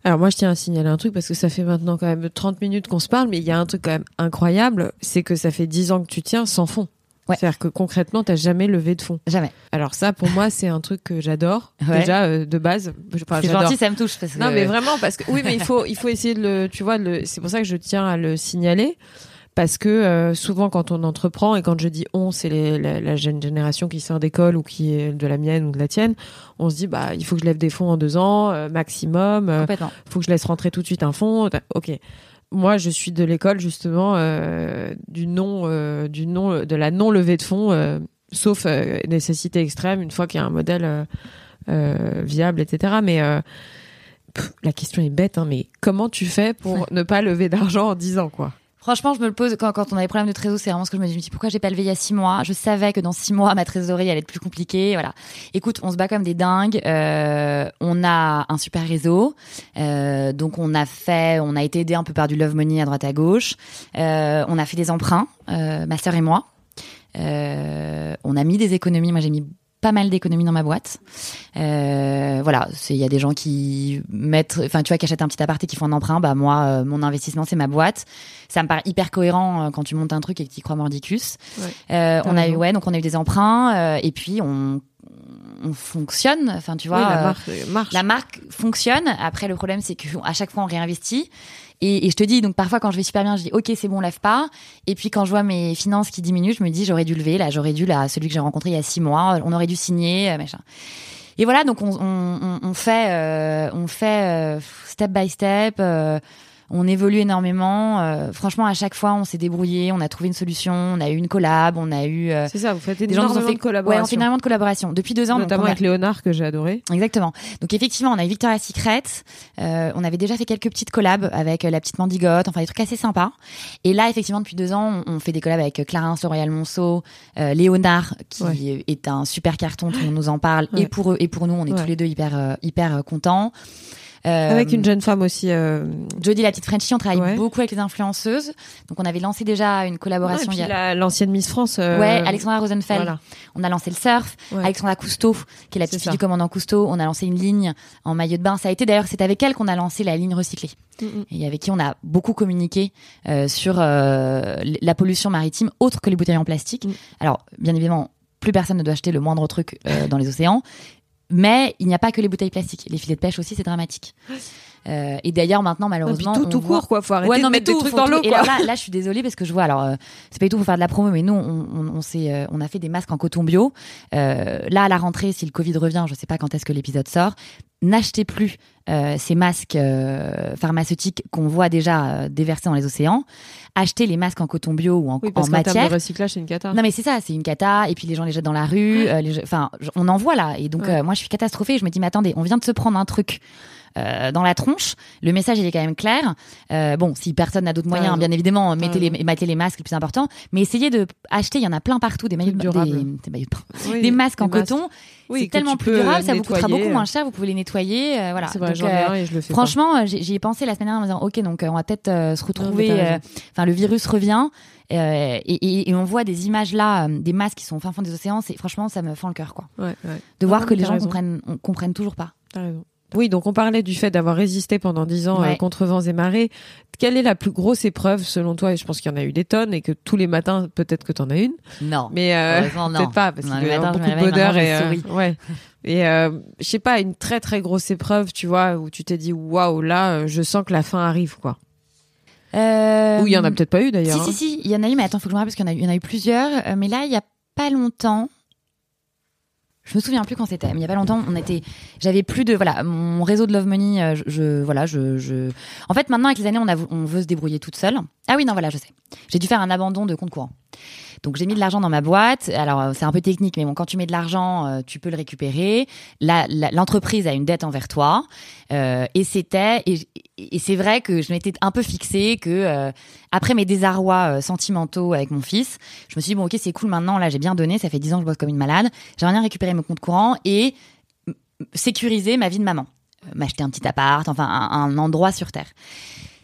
Alors moi je tiens à signaler un truc parce que ça fait maintenant quand même 30 minutes qu'on se parle mais il y a un truc quand même incroyable, c'est que ça fait 10 ans que tu tiens sans fond. Ouais. C'est-à-dire que concrètement, t'as jamais levé de fonds. Jamais. Alors ça, pour moi, c'est un truc que j'adore [laughs] Ouais. déjà euh, de base. Enfin, c'est gentil, ça me touche. Parce que... Non, mais vraiment parce que oui, mais il faut il faut essayer de le. Tu vois, le, c'est pour ça que je tiens à le signaler. Parce que euh, souvent, quand on entreprend, et quand je dis on, c'est la, la jeune génération qui sort d'école ou qui est de la mienne ou de la tienne, on se dit, bah, il faut que je lève des fonds en deux ans, euh, maximum. euh, faut que je laisse rentrer tout de suite un fonds. Ok. Moi, je suis de l'école justement euh, du non, euh, du non, de la non levée de fonds, euh, sauf nécessité extrême, une fois qu'il y a un modèle viable, etc. Mais pff, la question est bête, hein, mais comment tu fais pour ne pas lever d'argent en 10 ans, quoi? Franchement, je me le pose quand, quand on a des problèmes de trésor, c'est vraiment ce que je me dis. Je me dis, pourquoi j'ai pas levé il y a six mois? Je savais que dans six mois, ma trésorerie allait être plus compliquée. Voilà. Écoute, on se bat comme des dingues. Euh, on a un super réseau, Euh, donc on a fait, on a été aidé un peu par du love money à droite à gauche. Euh, on a fait des emprunts, euh, ma sœur et moi. Euh, on a mis des économies. Moi, j'ai mis pas mal d'économies dans ma boîte. Euh, voilà, c'est il y a des gens qui mettent, enfin tu vois, qui achètent un petit appart et qui font un emprunt. Bah moi, euh, mon investissement c'est ma boîte. Ça me paraît hyper cohérent euh, quand tu montes un truc et que tu y crois mordicus. Ouais, on a eu ouais, donc on a eu des emprunts et puis on on fonctionne. Enfin tu vois, Oui, la marque euh, marche. la marque fonctionne. Après, le problème, c'est qu'à chaque fois, on réinvestit. Et, et je te dis, donc parfois, quand je vais super bien, je dis, OK, c'est bon, lève pas. Et puis, quand je vois mes finances qui diminuent, je me dis, j'aurais dû lever. Là, j'aurais dû, là, celui que j'ai rencontré il y a six mois, on aurait dû signer, euh, machin. Et voilà, donc on, on, on- fait, euh, on fait euh, step by step. euh, on évolue énormément. euh, franchement, à chaque fois, on s'est débrouillé, on a trouvé une solution, on a eu une collab, on a eu euh, C'est ça, vous faites des gens qui nous ont énormément fait de collaborations. Ouais, on fait énormément de collaborations depuis deux ans. notamment a- avec Léonard que j'ai adoré. Exactement. Donc effectivement, on a eu Victoria's Secret. Euh, on avait déjà fait quelques petites collabs avec euh, la petite Mandigote, enfin des trucs assez sympas. Et là, effectivement, depuis deux ans, on, on fait des collabs avec euh, Clarence, Royal Monceau, euh, Léonard, qui Ouais. est un super carton, tout le monde nous en parle. Ouais. Et pour eux et pour nous, on est Ouais. tous les deux hyper euh, hyper contents. Euh, Avec une jeune femme aussi. Euh... Jodie la petite Frenchie, on travaille Ouais. beaucoup avec les influenceuses. Donc on avait lancé déjà une collaboration. y a- la- l'ancienne Miss France. euh, Ouais, Alexandra Rosenfeld. Voilà. On a lancé le surf. Ouais. Alexandra Cousteau, qui est la petite fille du commandant Cousteau. On a lancé une ligne en maillot de bain. Ça a été d'ailleurs, c'est avec elle qu'on a lancé la ligne recyclée. Mm, mm. Et avec qui on a beaucoup communiqué euh, sur euh, la pollution maritime autre que les bouteilles en plastique. Mm. Alors, bien évidemment, plus personne ne doit acheter le moindre truc euh, dans les océans. Mais il n'y a pas que les bouteilles plastiques. Les filets de pêche aussi, c'est dramatique. Euh, et d'ailleurs, maintenant, Et puis malheureusement. tout, on tout voit- court, quoi. Faut arrêter Ouais, non, de mettre des tout, trucs faut dans l'eau, Et alors là, là, je suis désolée parce que je vois. Alors, euh, c'est pas du tout pour faire de la promo, mais nous, on, on, on s'est, euh, on a fait des masques en coton bio. Euh, là, à la rentrée, si le Covid revient, je sais pas quand est-ce que l'épisode sort. N'achetez plus euh, ces masques euh, pharmaceutiques qu'on voit déjà euh, déversés dans les océans. Achetez les masques en coton bio ou en, Oui, en parce termes matière. de recyclage, c'est une cata. Non mais c'est ça, c'est une cata et puis les gens les jettent dans la rue, enfin on en voit là et donc Ouais. moi je suis catastrophée, je me dis mais attendez, on vient de se prendre un truc euh, dans la tronche, le message il est quand même clair. Euh, bon, si personne n'a d'autres moyens, bien évidemment, mettez les, mettez les masques le plus important, mais essayez de acheter, il y en a plein partout des maillots de des, des maillots de bain. Oui, des masques en masques. coton, Oui, c'est tellement plus durable, ça vous coûtera beaucoup moins cher, vous pouvez les nettoyer, euh, voilà. C'est vrai, Donc, j'en ai un et je le fais. Franchement, j'y ai pensé la semaine dernière en me disant ok donc on va peut-être se retrouver. Enfin le virus revient euh, et, et- et on voit des images là, euh, des masques qui sont au fin fond des océans. C'est franchement ça me fend le cœur quoi. Ouais, ouais. De voir que les gens raison. comprennent on- comprennent toujours pas. T'as raison. Oui, donc on parlait du fait d'avoir résisté pendant dix ans euh, contre vents et marées. Quelle est la plus grosse épreuve selon toi? Et Je pense qu'il y en a eu des tonnes et que tous les matins, peut-être que t'en as une. Non. Mais euh, peut-être pas parce qu'il y a beaucoup de bonheur et je euh, ouais. Et euh, je sais pas une très très grosse épreuve, tu vois, où tu t'es dit waouh là, euh, je sens que la fin arrive quoi. Euh, Ou il y en a peut-être pas eu d'ailleurs. Si hein. si si, il y en a eu mais attends faut que je me rappelle parce qu'il y en a eu, il y en a eu plusieurs. Mais là il y a pas longtemps. Je me souviens plus quand c'était, mais il y a pas longtemps, on était, j'avais plus de, voilà, mon réseau de Love Money, euh, je, voilà, je, en fait, maintenant, avec les années, on, on veut se débrouiller toute seule. Ah oui, non, voilà, je sais. J'ai dû faire un abandon de compte courant. Donc, j'ai mis de l'argent dans ma boîte. Alors, euh, c'est un peu technique, mais bon, quand tu mets de l'argent, euh, tu peux le récupérer. L'entreprise a une dette envers toi. Euh, et c'était, et, c'est vrai que je m'étais un peu fixée que, après mes désarrois sentimentaux avec mon fils, je me suis dit, bon, ok, c'est cool maintenant, là, j'ai bien donné, ça fait 10 ans que je bosse comme une malade. J'aimerais bien récupérer mon compte courant et sécuriser ma vie de maman. M'acheter un petit appart, enfin, un endroit sur Terre.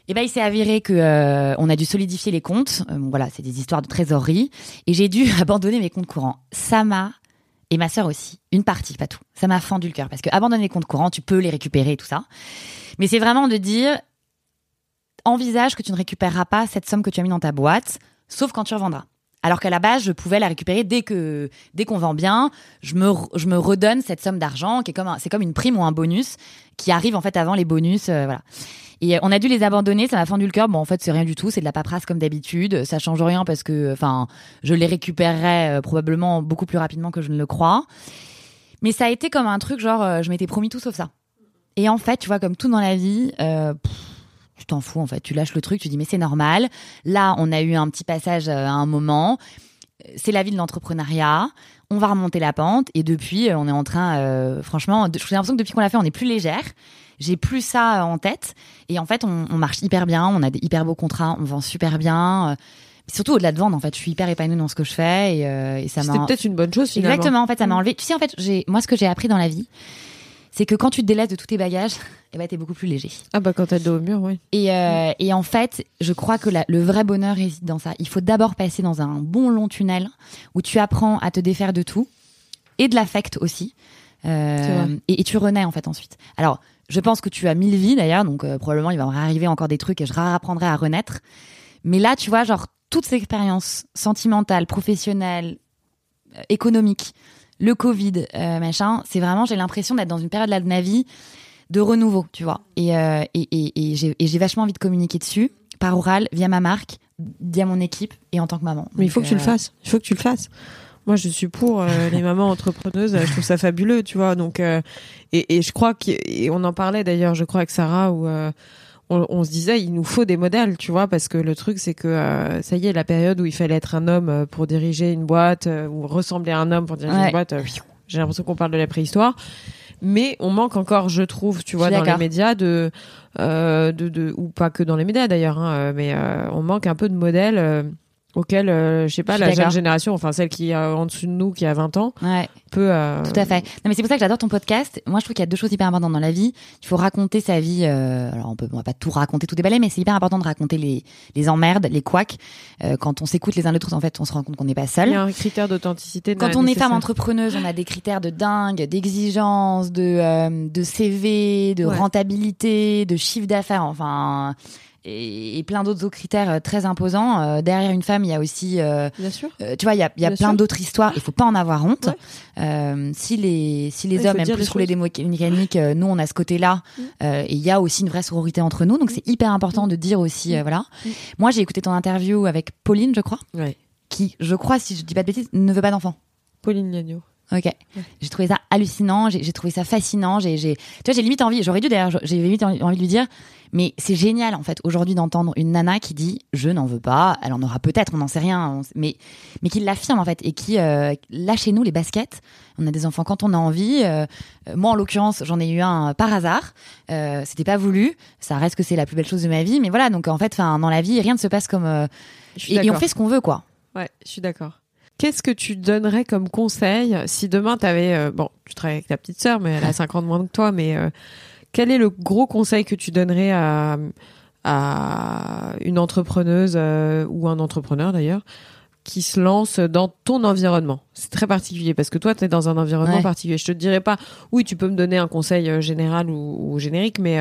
Et ben, il s'est avéré que euh, on a dû solidifier les comptes. Euh, bon, voilà, c'est des histoires de trésorerie. Et j'ai dû [laughs] abandonner mes comptes courants. Ça m'a, et ma sœur aussi, une partie, pas tout. Ça m'a fendu le cœur. Parce que abandonner les comptes courants, tu peux les récupérer et tout ça. Mais c'est vraiment de dire, envisage que tu ne récupéreras pas cette somme que tu as mis dans ta boîte, sauf quand tu revendras. Alors qu'à la base, je pouvais la récupérer dès que dès qu'on vend bien, je me je me redonne cette somme d'argent qui est comme c'est comme une prime ou un bonus qui arrive en fait avant les bonus, euh, voilà. Et on a dû les abandonner, ça m'a fendu le cœur. Bon, en fait, c'est rien du tout, c'est de la paperasse comme d'habitude. Ça change rien parce que, enfin, je les récupérerai probablement beaucoup plus rapidement que je ne le crois. Mais ça a été comme un truc genre, je m'étais promis tout sauf ça. Et en fait, tu vois, comme tout dans la vie, euh, tu t'en fous en fait. Tu lâches le truc, tu dis mais c'est normal. Là, on a eu un petit passage euh, à un moment. C'est la vie de l'entrepreneuriat. On va remonter la pente et depuis, euh, on est en train, euh, franchement, j'ai l'impression que depuis qu'on l'a fait, on est plus légère. J'ai plus ça en tête et en fait, on, on, marche hyper bien. On a des hyper beaux contrats, on vend super bien. surtout au-delà de vendre, en fait, je suis hyper épanouie dans ce que je fais et, et ça m'a. C'était peut-être une bonne chose finalement. Exactement, en fait, ça m'a enlevé. Tu sais, en fait, j'ai moi ce que j'ai appris dans la vie, c'est que quand tu te délaisses de tous tes bagages, [laughs] eh ben, t'es beaucoup plus léger. Ah bah quand t'as le dos au mur, oui. Et, euh, et en fait, je crois que la, le vrai bonheur réside dans ça. Il faut d'abord passer dans un bon long tunnel où tu apprends à te défaire de tout et de l'affect aussi. Euh, et, et, tu renais en fait ensuite. Alors, je pense que tu as mille vies d'ailleurs, donc euh, probablement il va arriver encore des trucs et je réapprendrai à renaître. Mais là, tu vois, genre toutes ces expériences sentimentales, professionnelles, économiques, le Covid, euh, machin, c'est vraiment, j'ai l'impression d'être dans une période de ma vie de renouveau, tu vois. Et, euh, et, et, et j'ai vachement envie de communiquer dessus, par oral, via ma marque, via mon équipe et en tant que maman. Mais il faut que tu le euh, fasses. Il faut que tu le fasses. Moi, je suis pour les mamans entrepreneuses. Je trouve ça fabuleux, tu vois. Donc, et, et je crois qu'on en parlait d'ailleurs, je crois avec Sarah, où on, se disait il nous faut des modèles, tu vois, parce que le truc c'est que euh, ça y est, la période où il fallait être un homme euh, pour diriger une boîte euh, ou ressembler à un homme pour diriger une boîte, j'ai l'impression qu'on parle de la préhistoire. Mais on manque encore, je trouve, tu vois, dans les médias de, de, de, ou pas que dans les médias d'ailleurs, hein, mais on manque un peu de modèles auquel, euh, je sais pas, la jeune génération, enfin celle qui est en dessous de nous, qui a 20 ans, ouais. peut. Euh... Tout à fait. Non, mais c'est pour ça que j'adore ton podcast. Moi, je trouve qu'il y a deux choses hyper importantes dans la vie. Il faut raconter sa vie. Euh... Alors, on peut, on va pas tout raconter, tout déballer, mais c'est hyper important de raconter les, les emmerdes, les couacs. Euh, quand on s'écoute les uns les autres, en fait, on se rend compte qu'on n'est pas seul. Il y a un critère d'authenticité. Quand on est femme entrepreneuse, on a des critères de dingue, d'exigence, de, euh, de CV, de ouais. rentabilité, de chiffre d'affaires. Enfin et, plein d'autres critères euh, très imposants. Euh, derrière une femme, il y a aussi, euh, Bien sûr. tu vois, il y a, il y a plein d'autres histoires. Il faut pas en avoir honte. Ouais. si les si les hommes aiment plus rouler des mécaniques, nous on a ce côté-là. Mm. et il y a aussi une vraie sororité entre nous, donc c'est hyper important mm. de dire aussi, voilà. Mm. Moi, j'ai écouté ton interview avec Pauline, je crois, ouais. qui, je crois, si je dis pas de bêtises, ne veut pas d'enfant. Pauline Lagneau. Ok. J'ai trouvé ça hallucinant, j'ai trouvé ça fascinant. J'ai, tu vois, j'ai limite envie. J'aurais dû d'ailleurs, j'ai limite envie de lui dire, mais c'est génial en fait aujourd'hui d'entendre une nana qui dit je n'en veux pas. Elle en aura peut-être, on n'en sait rien, mais mais qui l'affirme en fait et qui euh, là chez nous les baskets. On a des enfants quand on a envie. Euh, moi en l'occurrence j'en ai eu un par hasard. Euh, C'était pas voulu. Ça reste que c'est la plus belle chose de ma vie. Mais voilà donc en fait, enfin dans la vie rien ne se passe comme euh, et, et on fait ce qu'on veut quoi. Ouais, je suis d'accord. Qu'est-ce que tu donnerais comme conseil si demain tu avais euh, bon, tu travailles avec ta petite sœur mais elle a 5 ans de moins que toi mais euh, quel est le gros conseil que tu donnerais à à une entrepreneuse euh, ou un entrepreneur d'ailleurs qui se lance dans ton environnement? C'est très particulier parce que toi, tu es dans un environnement Ouais. particulier. Je te dirais pas, oui, tu peux me donner un conseil général ou, ou générique, mais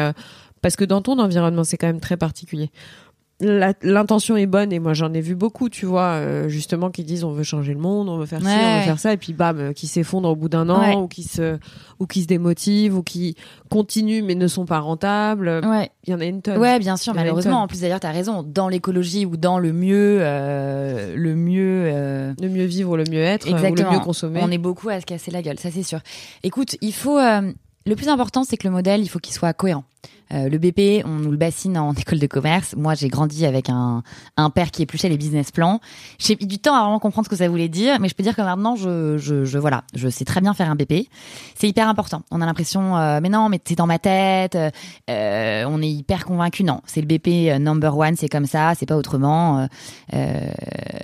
parce que dans ton environnement, c'est quand même très particulier. L'intention est bonne et moi j'en ai vu beaucoup, tu vois, euh, justement qui disent on veut changer le monde, on veut faire ci, on veut faire ça, et puis bam, euh, qui s'effondrent au bout d'un an Ouais. ou qui se ou qui se démotivent ou qui continuent mais ne sont pas rentables. Ouais. Il y en a une tonne. Ouais, bien sûr, malheureusement. En plus, d'ailleurs, t'as raison. Dans l'écologie ou dans le mieux, euh, le mieux, euh, Le mieux vivre, le mieux être, ou le Exactement. mieux consommer. On est beaucoup à se casser la gueule, ça c'est sûr. Écoute, il faut. Le plus important, c'est que le modèle, il faut qu'il soit cohérent. Euh, le BP, on nous le bassine en [laughs] école de commerce. Moi, j'ai grandi avec un, un père qui épluchait les business plans. J'ai mis du temps à vraiment comprendre ce que ça voulait dire, mais je peux dire que maintenant, je, je, je voilà, je sais très bien faire un BP. C'est hyper important. On a l'impression, euh, mais non, mais c'est dans ma tête. euh, on est hyper convaincu. Non, c'est le BP euh, number one. C'est comme ça. C'est pas autrement. Euh, euh,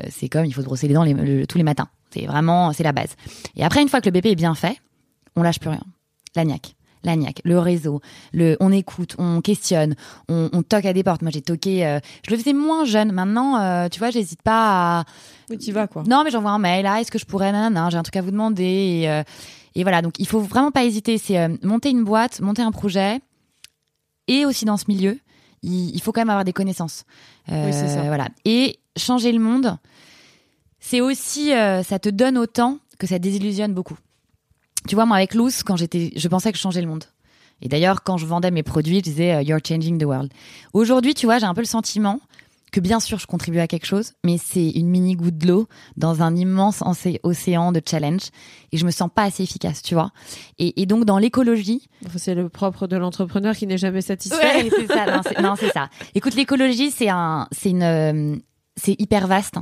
c'est comme il faut se brosser les dents tous les matins. C'est vraiment, c'est la base. Et après, une fois que le BP est bien fait, on lâche plus rien. L'agnac. L'agnac, le réseau, le, on écoute, on questionne, on, on toque à des portes. Moi, j'ai toqué, euh, je le faisais moins jeune. Maintenant, euh, tu vois, j'hésite pas à, Oui, tu vas quoi. non, mais j'envoie un mail. Ah, est-ce que je pourrais? Nanana, J'ai un truc à vous demander. Et, euh, et voilà. Donc, il faut vraiment pas hésiter. C'est monter une boîte, monter un projet, et aussi dans ce milieu, il, il faut quand même avoir des connaissances. Oui, c'est ça. Voilà. Et changer le monde. c'est aussi, ça te donne autant que ça désillusionne beaucoup. Tu vois, moi avec Loose, quand j'étais, je pensais que je changeais le monde. Et d'ailleurs, quand je vendais mes produits, je disais euh, You're changing the world. Aujourd'hui, tu vois, j'ai un peu le sentiment que bien sûr je contribue à quelque chose, mais c'est une mini goutte d'eau dans un immense océan de challenge et je me sens pas assez efficace, tu vois. Et, donc dans l'écologie, c'est le propre de l'entrepreneur qui n'est jamais satisfait. Ouais, c'est ça. Non, c'est ça. Écoute, l'écologie, c'est un, c'est une, euh, c'est hyper vaste.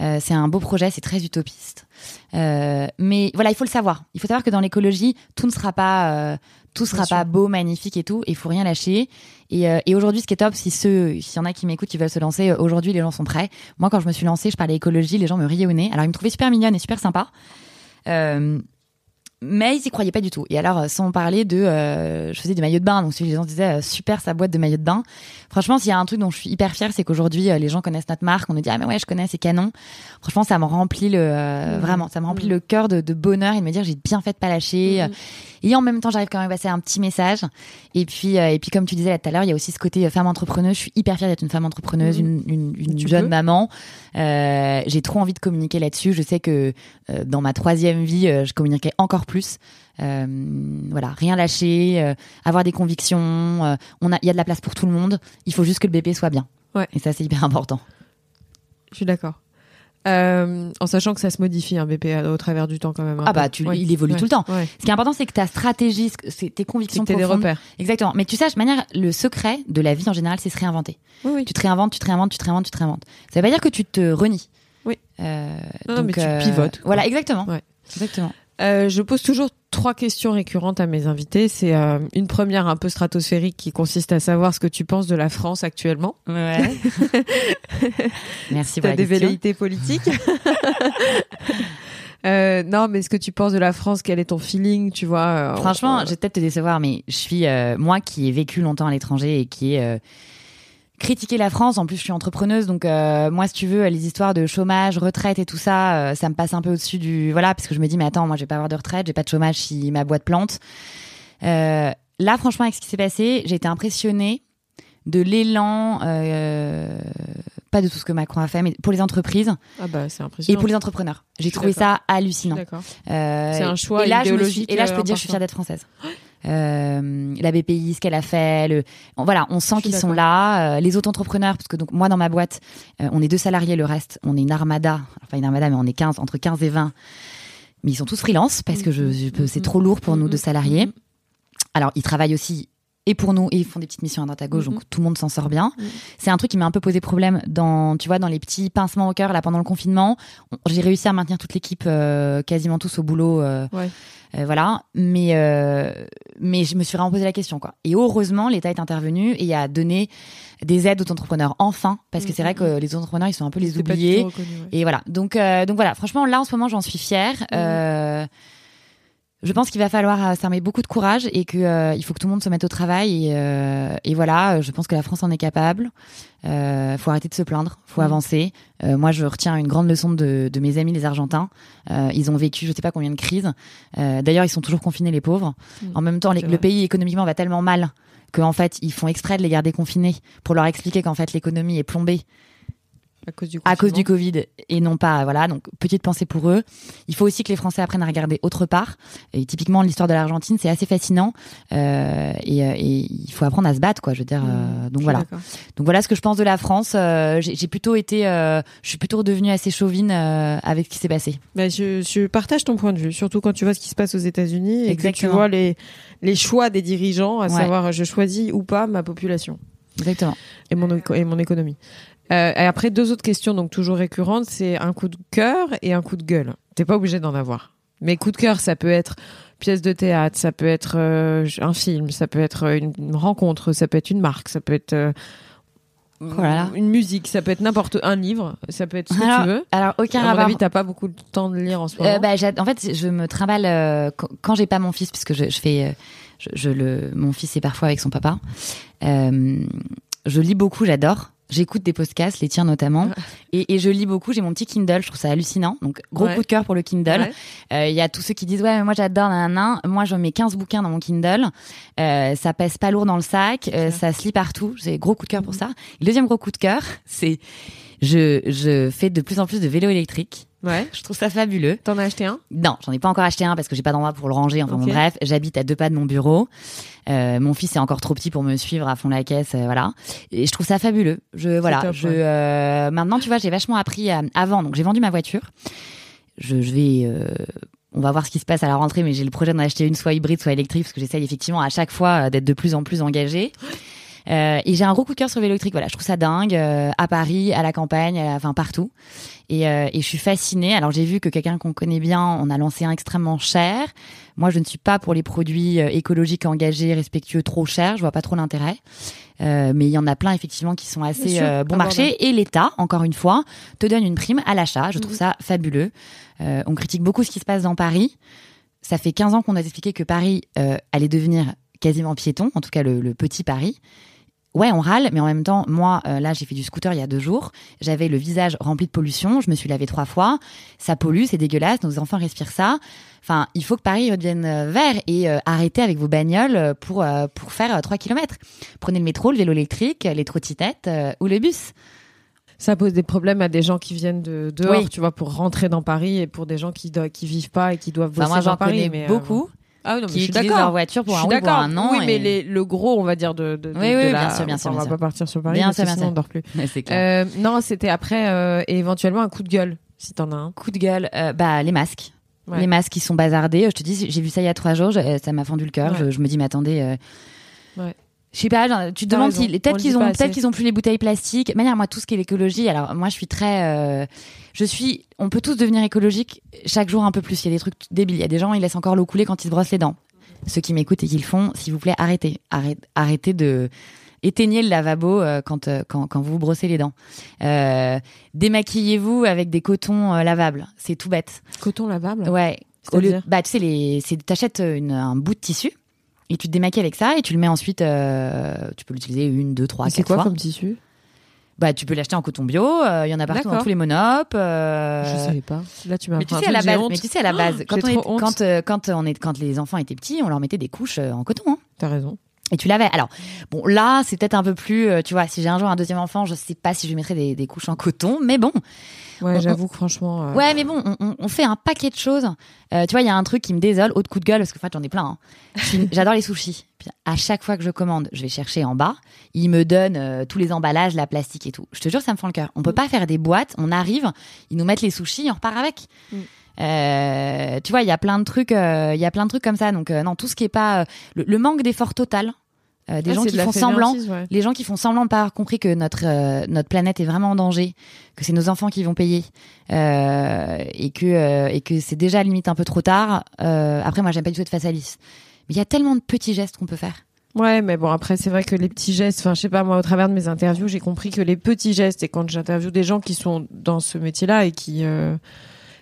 Euh, c'est un beau projet, c'est très utopiste. Euh, mais voilà, il faut le savoir. Il faut savoir que dans l'écologie, tout ne sera pas, euh, tout sera pas beau, magnifique et tout. Il faut rien lâcher. Et, et aujourd'hui, ce qui est top, si ceux, s'il y en a qui m'écoutent, qui veulent se lancer, aujourd'hui, les gens sont prêts. Moi, quand je me suis lancée, je parlais écologie, les gens me riaient au nez. Alors, ils me trouvaient super mignonne et super sympa. Euh, mais ils y croyaient pas du tout. Et alors, euh, sans parler de, euh, je faisais des maillots de bain, donc les gens disaient euh, super sa boîte de maillots de bain. Franchement, s'il y a un truc dont je suis hyper fière, c'est qu'aujourd'hui les gens connaissent notre marque. On nous dit ah mais ouais, je connais, c'est canon. Franchement, ça me remplit le, mmh. vraiment, ça me remplit mmh. le cœur de, de, bonheur et de me dire j'ai bien fait de pas lâcher. Mmh. Et en même temps, j'arrive quand même à passer un petit message. Et puis, et puis comme tu disais tout à l'heure, il y a aussi ce côté femme entrepreneuse. Je suis hyper fière d'être une femme entrepreneuse, une, une, une jeune maman. j'ai trop envie de communiquer là-dessus. Je sais que dans ma troisième vie, je communiquerai encore plus. Euh, voilà, rien lâcher, euh, avoir des convictions. Euh, on a, il y a de la place pour tout le monde. Il faut juste que le bébé soit bien. Ouais. Et ça, c'est hyper important. Je suis d'accord. en sachant que ça se modifie un BP au travers du temps quand même. Ah bah tu, il évolue tout le temps. Ce qui est important c'est que ta stratégie, c'est tes convictions c'est des repères. Exactement. Mais tu sais, de manière, le secret de la vie en général, c'est se réinventer. Oui, Tu te réinventes, tu te réinventes, tu te réinventes, tu te réinventes. Ça veut pas dire que tu te renies. Oui. non, mais tu pivotes. Voilà, exactement. Exactement. Euh, je pose toujours trois questions récurrentes à mes invités. C'est euh, une première un peu stratosphérique qui consiste à savoir ce que tu penses de la France actuellement. Ouais. [laughs] Merci pour la des velléités politiques. [laughs] euh, non, mais ce que tu penses de la France Quel est ton feeling Tu vois Franchement, je vais peut-être te décevoir, mais je suis moi qui ai vécu longtemps à l'étranger et qui est critiquer la France. En plus, je suis entrepreneuse, donc euh, moi, si tu veux, les histoires de chômage, retraite et tout ça, euh, ça me passe un peu au-dessus du voilà, parce que je me dis, mais attends, moi, je vais pas avoir de retraite, j'ai pas de chômage si ma boîte plante. Euh, là, franchement, avec ce qui s'est passé, j'ai été impressionnée de l'élan, pas de tout ce que Macron a fait, mais pour les entreprises. Ah bah, c'est impressionnant. Et pour les entrepreneurs. J'ai trouvé ça hallucinant. c'est un choix et là, idéologique. Je et là, je peux dire, je suis fière d'être française. Euh, la BPI, ce qu'elle a fait. Le... Voilà, on sent qu'ils sont là. Euh, les autres entrepreneurs, parce que donc moi dans ma boîte, euh, on est deux salariés, le reste, on est une armada. Enfin une armada, mais on est 15, entre 15 et 20. Mais ils sont tous freelance parce que je, je c'est trop lourd pour nous deux salariés. Alors ils travaillent aussi et pour nous et ils font des petites missions à droite à gauche donc tout le monde s'en sort bien c'est un truc qui m'a un peu posé problème dans tu vois dans les petits pincements au cœur là pendant le confinement j'ai réussi à maintenir toute l'équipe quasiment tous au boulot ouais. Euh, voilà. Mais, euh, mais je me suis vraiment posé la question, quoi. Et heureusement, l'État est intervenu et a donné des aides aux entrepreneurs, enfin, parce que c'est vrai que les entrepreneurs, ils sont un peu les oubliés. Et voilà. Donc, euh, donc voilà. Franchement, là, en ce moment, j'en suis fière. Je pense qu'il va falloir ça met beaucoup de courage et que il faut que tout le monde se mette au travail et, et voilà je pense que la France en est capable euh, faut arrêter de se plaindre, faut mmh. avancer. Euh, moi, je retiens une grande leçon de, de mes amis les Argentins. Euh, ils ont vécu, je sais pas combien de crises. Euh, d'ailleurs, ils sont toujours confinés, les pauvres. Mmh. En même temps, le pays économiquement va tellement mal qu'en fait, ils font exprès de les garder confinés pour leur expliquer qu'en fait, l'économie est plombée à cause du, à cause du Covid et non pas voilà donc petite pensée pour eux. Il faut aussi que les Français apprennent à regarder autre part. Et typiquement l'histoire de l'Argentine c'est assez fascinant euh, et, euh, et, il faut apprendre à se battre quoi. Je veux dire mmh, euh, donc voilà donc voilà ce que je pense de la France. Euh, j'ai plutôt été euh, je suis plutôt redevenue assez chauvine avec ce qui s'est passé. Bah, je, je, partage ton point de vue surtout quand tu vois ce qui se passe aux États-Unis et que tu vois les les choix des dirigeants à savoir je choisis ou pas ma population. Exactement. Et mon, et mon économie. Euh, et après, deux autres questions, donc toujours récurrentes, c'est un coup de cœur et un coup de gueule. T'es pas obligé d'en avoir. Mais coup de cœur, ça peut être pièce de théâtre, ça peut être euh, un film, ça peut être une rencontre, ça peut être une marque, ça peut être euh, voilà. une musique, ça peut être n'importe un livre, ça peut être ce que tu veux. Alors aucun à mon avis, t'as pas beaucoup de temps de lire en ce moment. bah, en fait, je me trimballe quand, j'ai pas mon fils, puisque je, je fais, je, je, le, mon fils est parfois avec son papa. je lis beaucoup, j'adore. J'écoute des podcasts, les tiens notamment, [laughs] et, et, je lis beaucoup. J'ai mon petit Kindle, je trouve ça hallucinant. Donc gros coup de cœur pour le Kindle. Euh, il y a tous ceux qui disent ouais, mais moi j'adore nan, Moi je mets 15 bouquins dans mon Kindle. Euh, ça pèse pas lourd dans le sac, euh, ça se lit partout. J'ai gros coup de cœur pour mhm. ça. Le deuxième gros coup de cœur, c'est je je fais de plus en plus de vélo électrique. Ouais. Je trouve ça fabuleux. T'en as acheté un? Non, j'en ai pas encore acheté un parce que j'ai pas d'endroit pour le ranger. Enfin bon, bref, j'habite à deux pas de mon bureau. Euh, mon fils est encore trop petit pour me suivre à fond la caisse, euh, voilà. Et je trouve ça fabuleux. Je voilà, top, je ouais. euh, maintenant tu vois, j'ai vachement appris à- avant. Donc j'ai vendu ma voiture. Je, je vais euh, on va voir ce qui se passe à la rentrée, mais j'ai le projet d'en acheter une soit hybride, soit électrique, parce que j'essaye effectivement à chaque fois euh, d'être de plus en plus engagée. Euh, et j'ai un gros coup de cœur sur le vélo électrique. Voilà, je trouve ça dingue euh, à Paris, à la campagne, à la- enfin partout. Et, euh, et je suis fascinée. Alors j'ai vu que quelqu'un qu'on connaît bien en a lancé un extrêmement cher. Moi, je ne suis pas pour les produits écologiques engagés, respectueux, trop chers. Je vois pas trop l'intérêt. Euh, mais il y en a plein effectivement qui sont assez euh, bon marché. Et l'État, encore une fois, te donne une prime à l'achat. Je trouve Mhm. ça fabuleux. Euh, on critique beaucoup ce qui se passe dans Paris. Ça fait 15 ans qu'on a expliqué que Paris allait devenir quasiment piéton, en tout cas le, le petit Paris. Ouais, on râle, mais en même temps, moi, euh, là, j'ai fait du scooter il y a deux jours. J'avais le visage rempli de pollution. Je me suis lavé trois fois. Ça pollue, c'est dégueulasse. Nos enfants respirent ça. Enfin, il faut que Paris redevienne euh, vert et euh, arrêtez avec vos bagnoles pour euh, pour faire 3 km. Prenez le métro, le vélo électrique, les trottinettes ou le bus. Ça pose des problèmes à des gens qui viennent de dehors, Oui. tu vois, pour rentrer dans Paris et pour des gens qui, qui vivent pas et qui doivent bosser Enfin, moi, dans Paris. connais mais, euh, beaucoup Ah oui, non, qui utilisent leur voiture pour un oui, pour un an. Oui, mais les- le gros, on va dire, de, de, de- Oui, de oui, la- bien sûr, bien sûr, enfin, on bien va sûr. pas partir sur Paris, Bien parce sûr, bien sinon sûr. on dort plus. Clair. Euh, non, c'était après, euh, et éventuellement un coup de gueule, si t'en as un. Coup de gueule, euh, bah les masques. Ouais. Les masques qui sont bazardés. Je te dis, j'ai vu ça il y a trois jours, je- ça m'a fendu le cœur. Ouais. Je, je me dis, mais attendez. Ouais. Je sais pas, genre, tu te demandes si peut-être qu'ils ont peut-être qu'ils ont plus les bouteilles plastiques. De manière moi tout ce qui est l'écologie. Alors moi je suis très euh, je suis on peut tous devenir écologique chaque jour un peu plus. Il y a des trucs débiles. Il y a des gens ils laissent encore l'eau couler quand ils se brossent les dents. Ceux qui m'écoutent et qui le font, s'il vous plaît, arrêtez. Arrêtez, arrêtez de éteignez le lavabo euh, quand, euh, quand quand vous vous brossez les dents. Euh, démaquillez-vous avec des cotons euh, lavables. C'est tout bête. Coton lavable? Ouais. Au lieu, bah tu sais les, c'est t'achètes une- un bout de tissu et tu te démaquilles avec ça et tu le mets ensuite. euh, tu peux l'utiliser une, deux, trois, Et C'est quatre quoi fois. comme tissu? Bah tu peux l'acheter en coton bio. euh, Il y en a partout dans tous les monopes. euh, Je savais pas. Là, tu m'as mais tu sais à la base, mais tu sais à la base, [gasps] quand, on est, quand, euh, quand on est, quand les enfants étaient petits, on leur mettait des couches en coton. hein. T'as raison. Et tu l'avais. Alors, bon, là, c'est peut-être un peu plus, euh, tu vois, si j'ai un jour un deuxième enfant, je sais pas si je lui mettrais des, des couches en coton, mais bon. Ouais, j'avoue que franchement. euh, Ouais, mais bon, on, fait un paquet de choses. Euh, tu vois, il y a un truc qui me désole, autre coup de gueule, parce que en fait, j'en ai plein. hein. [laughs] J'adore les sushis. Puis, à chaque fois que je commande, je vais chercher en bas. Ils me donnent euh, tous les emballages, la plastique et tout. Je te jure, ça me fend le cœur. On peut pas faire des boîtes. On arrive, ils nous mettent les sushis, on repart avec. Mm. Euh, tu vois, il y a plein de trucs, euh, il y a plein de trucs comme ça. Donc euh, non, tout ce qui est pas le, le manque d'effort total. Euh, des ah, gens qui de font semblant ouais. les gens qui font semblant de pas avoir compris que notre euh, notre planète est vraiment en danger, que c'est nos enfants qui vont payer euh, et que et que c'est déjà limite un peu trop tard. Après, moi, j'aime pas du tout être face à Alice, mais il y a tellement de petits gestes qu'on peut faire. Ouais, mais bon, après, c'est vrai que les petits gestes, enfin, je sais pas, moi, au travers de mes interviews, j'ai compris que les petits gestes, et quand j'interviewe des gens qui sont dans ce métier-là et qui,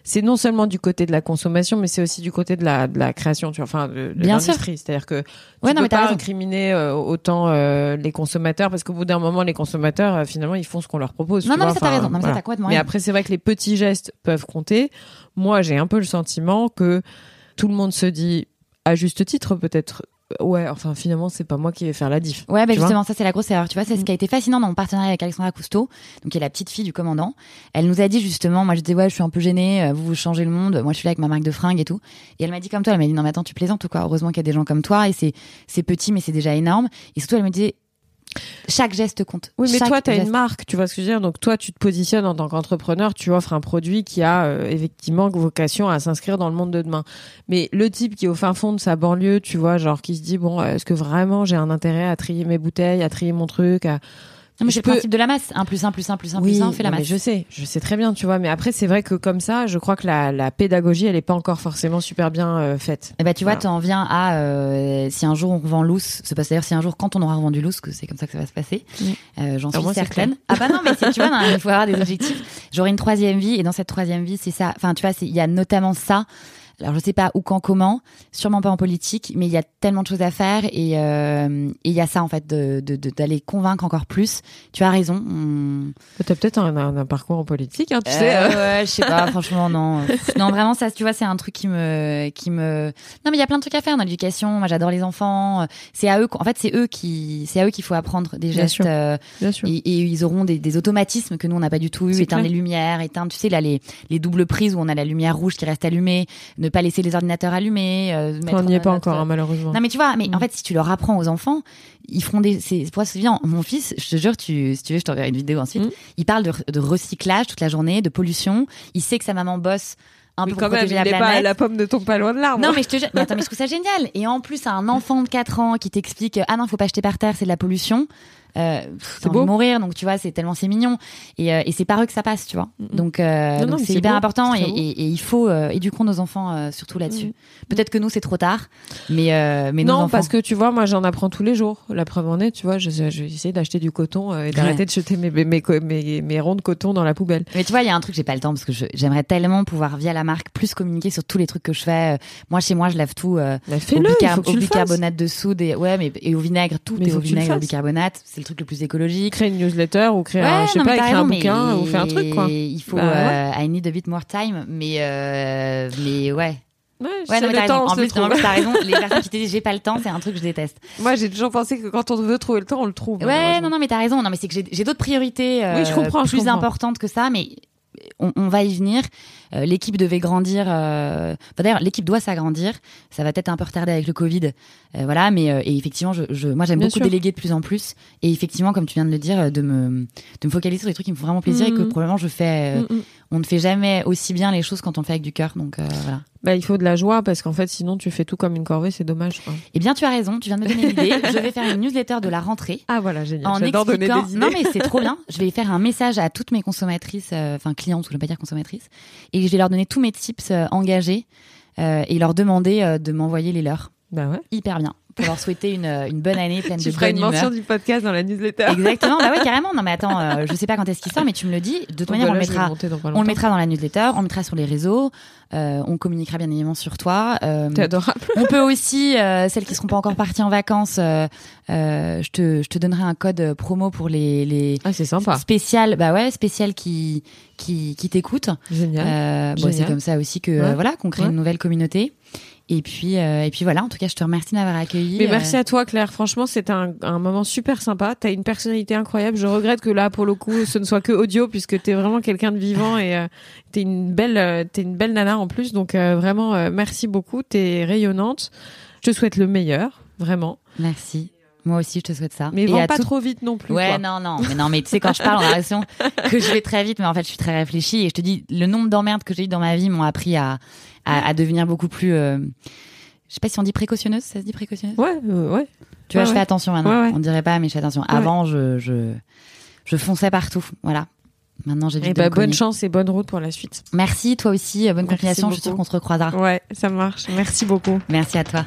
c'est non seulement du côté de la consommation, mais c'est aussi du côté de la, de la création, tu vois, enfin, de, de Bien sûr. l'industrie. C'est-à-dire que tu Ouais, non, peux mais t'as pas incriminer euh, autant euh, les consommateurs, parce qu'au bout d'un moment, les consommateurs, euh, finalement, ils font ce qu'on leur propose. Non, tu non, vois, mais ça t'as raison. Non, mais ça après, c'est vrai que les petits gestes peuvent compter. Moi, j'ai un peu le sentiment que tout le monde se dit, à juste titre, peut-être, ouais, enfin, finalement, c'est pas moi qui vais faire la diff. Ouais, bah justement, ça c'est la grosse erreur. Tu vois, c'est ce Mm. qui a été fascinant dans mon partenariat avec Alexandra Cousteau, donc qui est la petite fille du commandant. Elle nous a dit justement, moi je disais ouais, je suis un peu gênée, euh, vous vous changez le monde, moi je suis là avec ma marque de fringues et tout. Et elle m'a dit comme toi, elle m'a dit non mais attends, tu plaisantes ou quoi? Heureusement qu'il y a des gens comme toi et c'est c'est petit mais c'est déjà énorme. Et surtout elle me disait chaque geste compte. Oui, mais Chaque toi, tu as geste. une marque, tu vois ce que je veux dire. Donc, toi, tu te positionnes en tant qu'entrepreneur, tu offres un produit qui a euh, effectivement vocation à s'inscrire dans le monde de demain. Mais le type qui est au fin fond de sa banlieue, tu vois, genre qui se dit, bon, est-ce que vraiment j'ai un intérêt à trier mes bouteilles, à trier mon truc à... Non, mais je c'est le peux- principe de la masse. Un plus un plus un plus un plus un fait la mais masse. je sais, je sais très bien, tu vois. Mais après, c'est vrai que comme ça, je crois que la, la pédagogie, elle est pas encore forcément super bien euh, faite. Et bah tu vois, Voilà. t'en viens à euh, si un jour on revend loose, c'est pas d'ailleurs si un jour quand on aura revendu loose que c'est comme ça que ça va se passer. Euh, J'en Ah, suis moi, certaine. Ah bah non, mais tu vois, [laughs] il faut avoir des objectifs. J'aurai une troisième vie et dans cette troisième vie, c'est ça. Enfin, tu vois, il y a notamment ça. Alors je sais pas où, quand, comment, sûrement pas en politique, mais il y a tellement de choses à faire et euh, et il y a ça en fait de de- de- d'aller convaincre encore plus. Tu as raison. on- T'as peut-être un, un- un parcours en politique, hein, tu Euh, sais. euh. ouais, je sais pas, [laughs] franchement non. Non, vraiment ça, tu vois, c'est un truc qui me qui me Non, mais il y a plein de trucs à faire dans l'éducation. Moi, j'adore les enfants. C'est à eux en fait, c'est eux qui c'est à eux qu'il faut apprendre des Bien gestes sûr. euh, Bien sûr. et, et ils auront des, des automatismes que nous on n'a pas du tout eu. Éteindre clair. les lumières, éteindre, tu sais là les les doubles prises où on a la lumière rouge qui reste allumée, ne pas laisser les ordinateurs allumés. euh, on n'y est pas notre- encore, hein, malheureusement. non mais tu vois, mais Mm. en fait si tu leur apprends aux enfants, ils feront des. C'est pour ça bien. Mon fils, je te jure, tu, si tu veux, je t'enverrai une vidéo ensuite. Mm. Il parle de, de recyclage toute la journée, de pollution. Il sait que sa maman bosse un mais peu quand même, il la pas, la pomme ne tombe pas loin de l'arbre. Non mais je te mais attends mais je trouve ça génial. Et en plus un enfant de 4 ans qui t'explique ah non faut pas jeter par terre c'est de la pollution. Euh, C'est beau. mourir donc tu vois c'est tellement c'est mignon et, euh, et c'est par eux que ça passe tu vois Mm, mm. donc, euh, c'est hyper beau, important et, il faut euh, éduquons nos enfants surtout là-dessus Mm. peut-être que nous c'est trop tard mais nos non, enfants parce que tu vois, moi j'en apprends tous les jours. La preuve en est, tu vois, je, je essayer d'acheter du coton et d'arrêter de jeter mes, mes, mes, mes, mes ronds de coton dans la poubelle. Mais tu vois, il y a un truc, j'ai pas le temps parce que j'aimerais tellement pouvoir, via la marque, plus communiquer sur tous les trucs que je fais. Moi, chez moi, je lave tout au, au bicarbonate de soude et, ouais, mais, et au vinaigre, tout est au vinaigre au bicarbonate. C'est le truc le plus écologique. Créer une newsletter ou créer un, je sais non, pas, écrire un bouquin ou faire un truc, quoi. Il faut, Bah, euh, I need a bit more time, mais, euh, mais ouais. Ouais, Ouais, non, mais le temps, raison. En plus, non, t'as raison. Les [laughs] personnes qui te disent j'ai pas le temps, c'est un truc que je déteste. Moi, j'ai toujours pensé que quand on veut trouver le temps, on le trouve. Ouais, non, non, mais t'as raison. Non, mais c'est que j'ai d'autres priorités euh, Oui, je comprends, je plus comprends. importantes que ça, mais on, on va y venir. Euh, l'équipe devait grandir. euh, enfin, D'ailleurs, l'équipe doit s'agrandir. Ça va peut-être un peu retarder avec le Covid, euh, voilà. Mais euh, et effectivement, je, je- moi, j'aime beaucoup sûr. déléguer de plus en plus. Et effectivement, comme tu viens de le dire, euh, de me de me focaliser sur les trucs qui me font vraiment plaisir et que Mhm. probablement je fais. euh, Mm, mm. On ne fait jamais aussi bien les choses quand on fait avec du cœur. Donc euh, voilà. Bah, il faut de la joie parce qu'en fait, sinon, tu fais tout comme une corvée, c'est dommage. Eh bien, tu as raison. Tu viens de me donner l'idée. [laughs] je vais faire une newsletter de la rentrée. Ah, voilà, génial. en J'adore donner expliquant. des idées. Non mais c'est trop bien. Je vais faire un message à toutes mes consommatrices, euh, enfin clientes, je ne pas dire consommatrices, et je vais leur donner tous mes tips euh, engagés euh, et leur demander euh, de m'envoyer les leurs. Bah ouais. Hyper bien. Pour leur souhaiter une, euh, une bonne année pleine Tu de bonne une mention du podcast dans la newsletter. Exactement. Bah ouais, carrément. Non mais attends, euh, je sais pas quand est-ce qu'il sort, mais tu me le dis. De toute manière, on le mettra. On le mettra dans la newsletter, on le mettra sur les réseaux, euh, on communiquera bien évidemment sur toi. Euh, T'es adorable. on peut aussi, euh, celles qui seront pas encore parties en vacances, euh, je te je te donnerai un code promo pour les les Ah, c'est sympa. spécial, bah ouais, spécial qui qui qui t'écoute. Génial. Euh, bon, Génial. c'est comme ça aussi que Ouais. voilà qu'on crée Ouais. une nouvelle communauté. Et puis euh, et puis voilà. En tout cas, je te remercie de m'avoir accueilli. Mais Euh, merci à toi, Claire. Franchement, c'était un, un moment super sympa. T'as une personnalité incroyable. Je regrette que là, pour le coup, ce ne soit que audio, puisque t'es vraiment quelqu'un de vivant et euh, t'es une belle, euh, t'es une belle nana en plus. Donc euh, vraiment, euh, merci beaucoup. T'es rayonnante. Je te souhaite le meilleur, vraiment. Merci. Moi aussi, je te souhaite ça. Mais Et vends pas tout- trop vite non plus. Ouais, quoi. non, non, mais non, mais tu sais quand je parle, on a l'impression [laughs] que je vais très vite, mais en fait, je suis très réfléchie et je te dis, le nombre d'emmerdes que j'ai eu dans ma vie m'ont appris à, à, à devenir beaucoup plus. euh, je sais pas si on dit précautionneuse, ça se dit précautionneuse? Ouais, euh, ouais. Tu vois, Ouais, je fais attention maintenant. Ouais, ouais. On dirait pas, mais je fais attention. Avant, je, je, je fonçais partout. Voilà. Maintenant, j'ai Et bah, bonne chance et bonne route pour la suite. Merci, toi aussi. euh, Bonne Merci continuation. Je suis sûre beaucoup. qu'on se recroisera. Ouais, ça marche. Merci beaucoup. Merci à toi.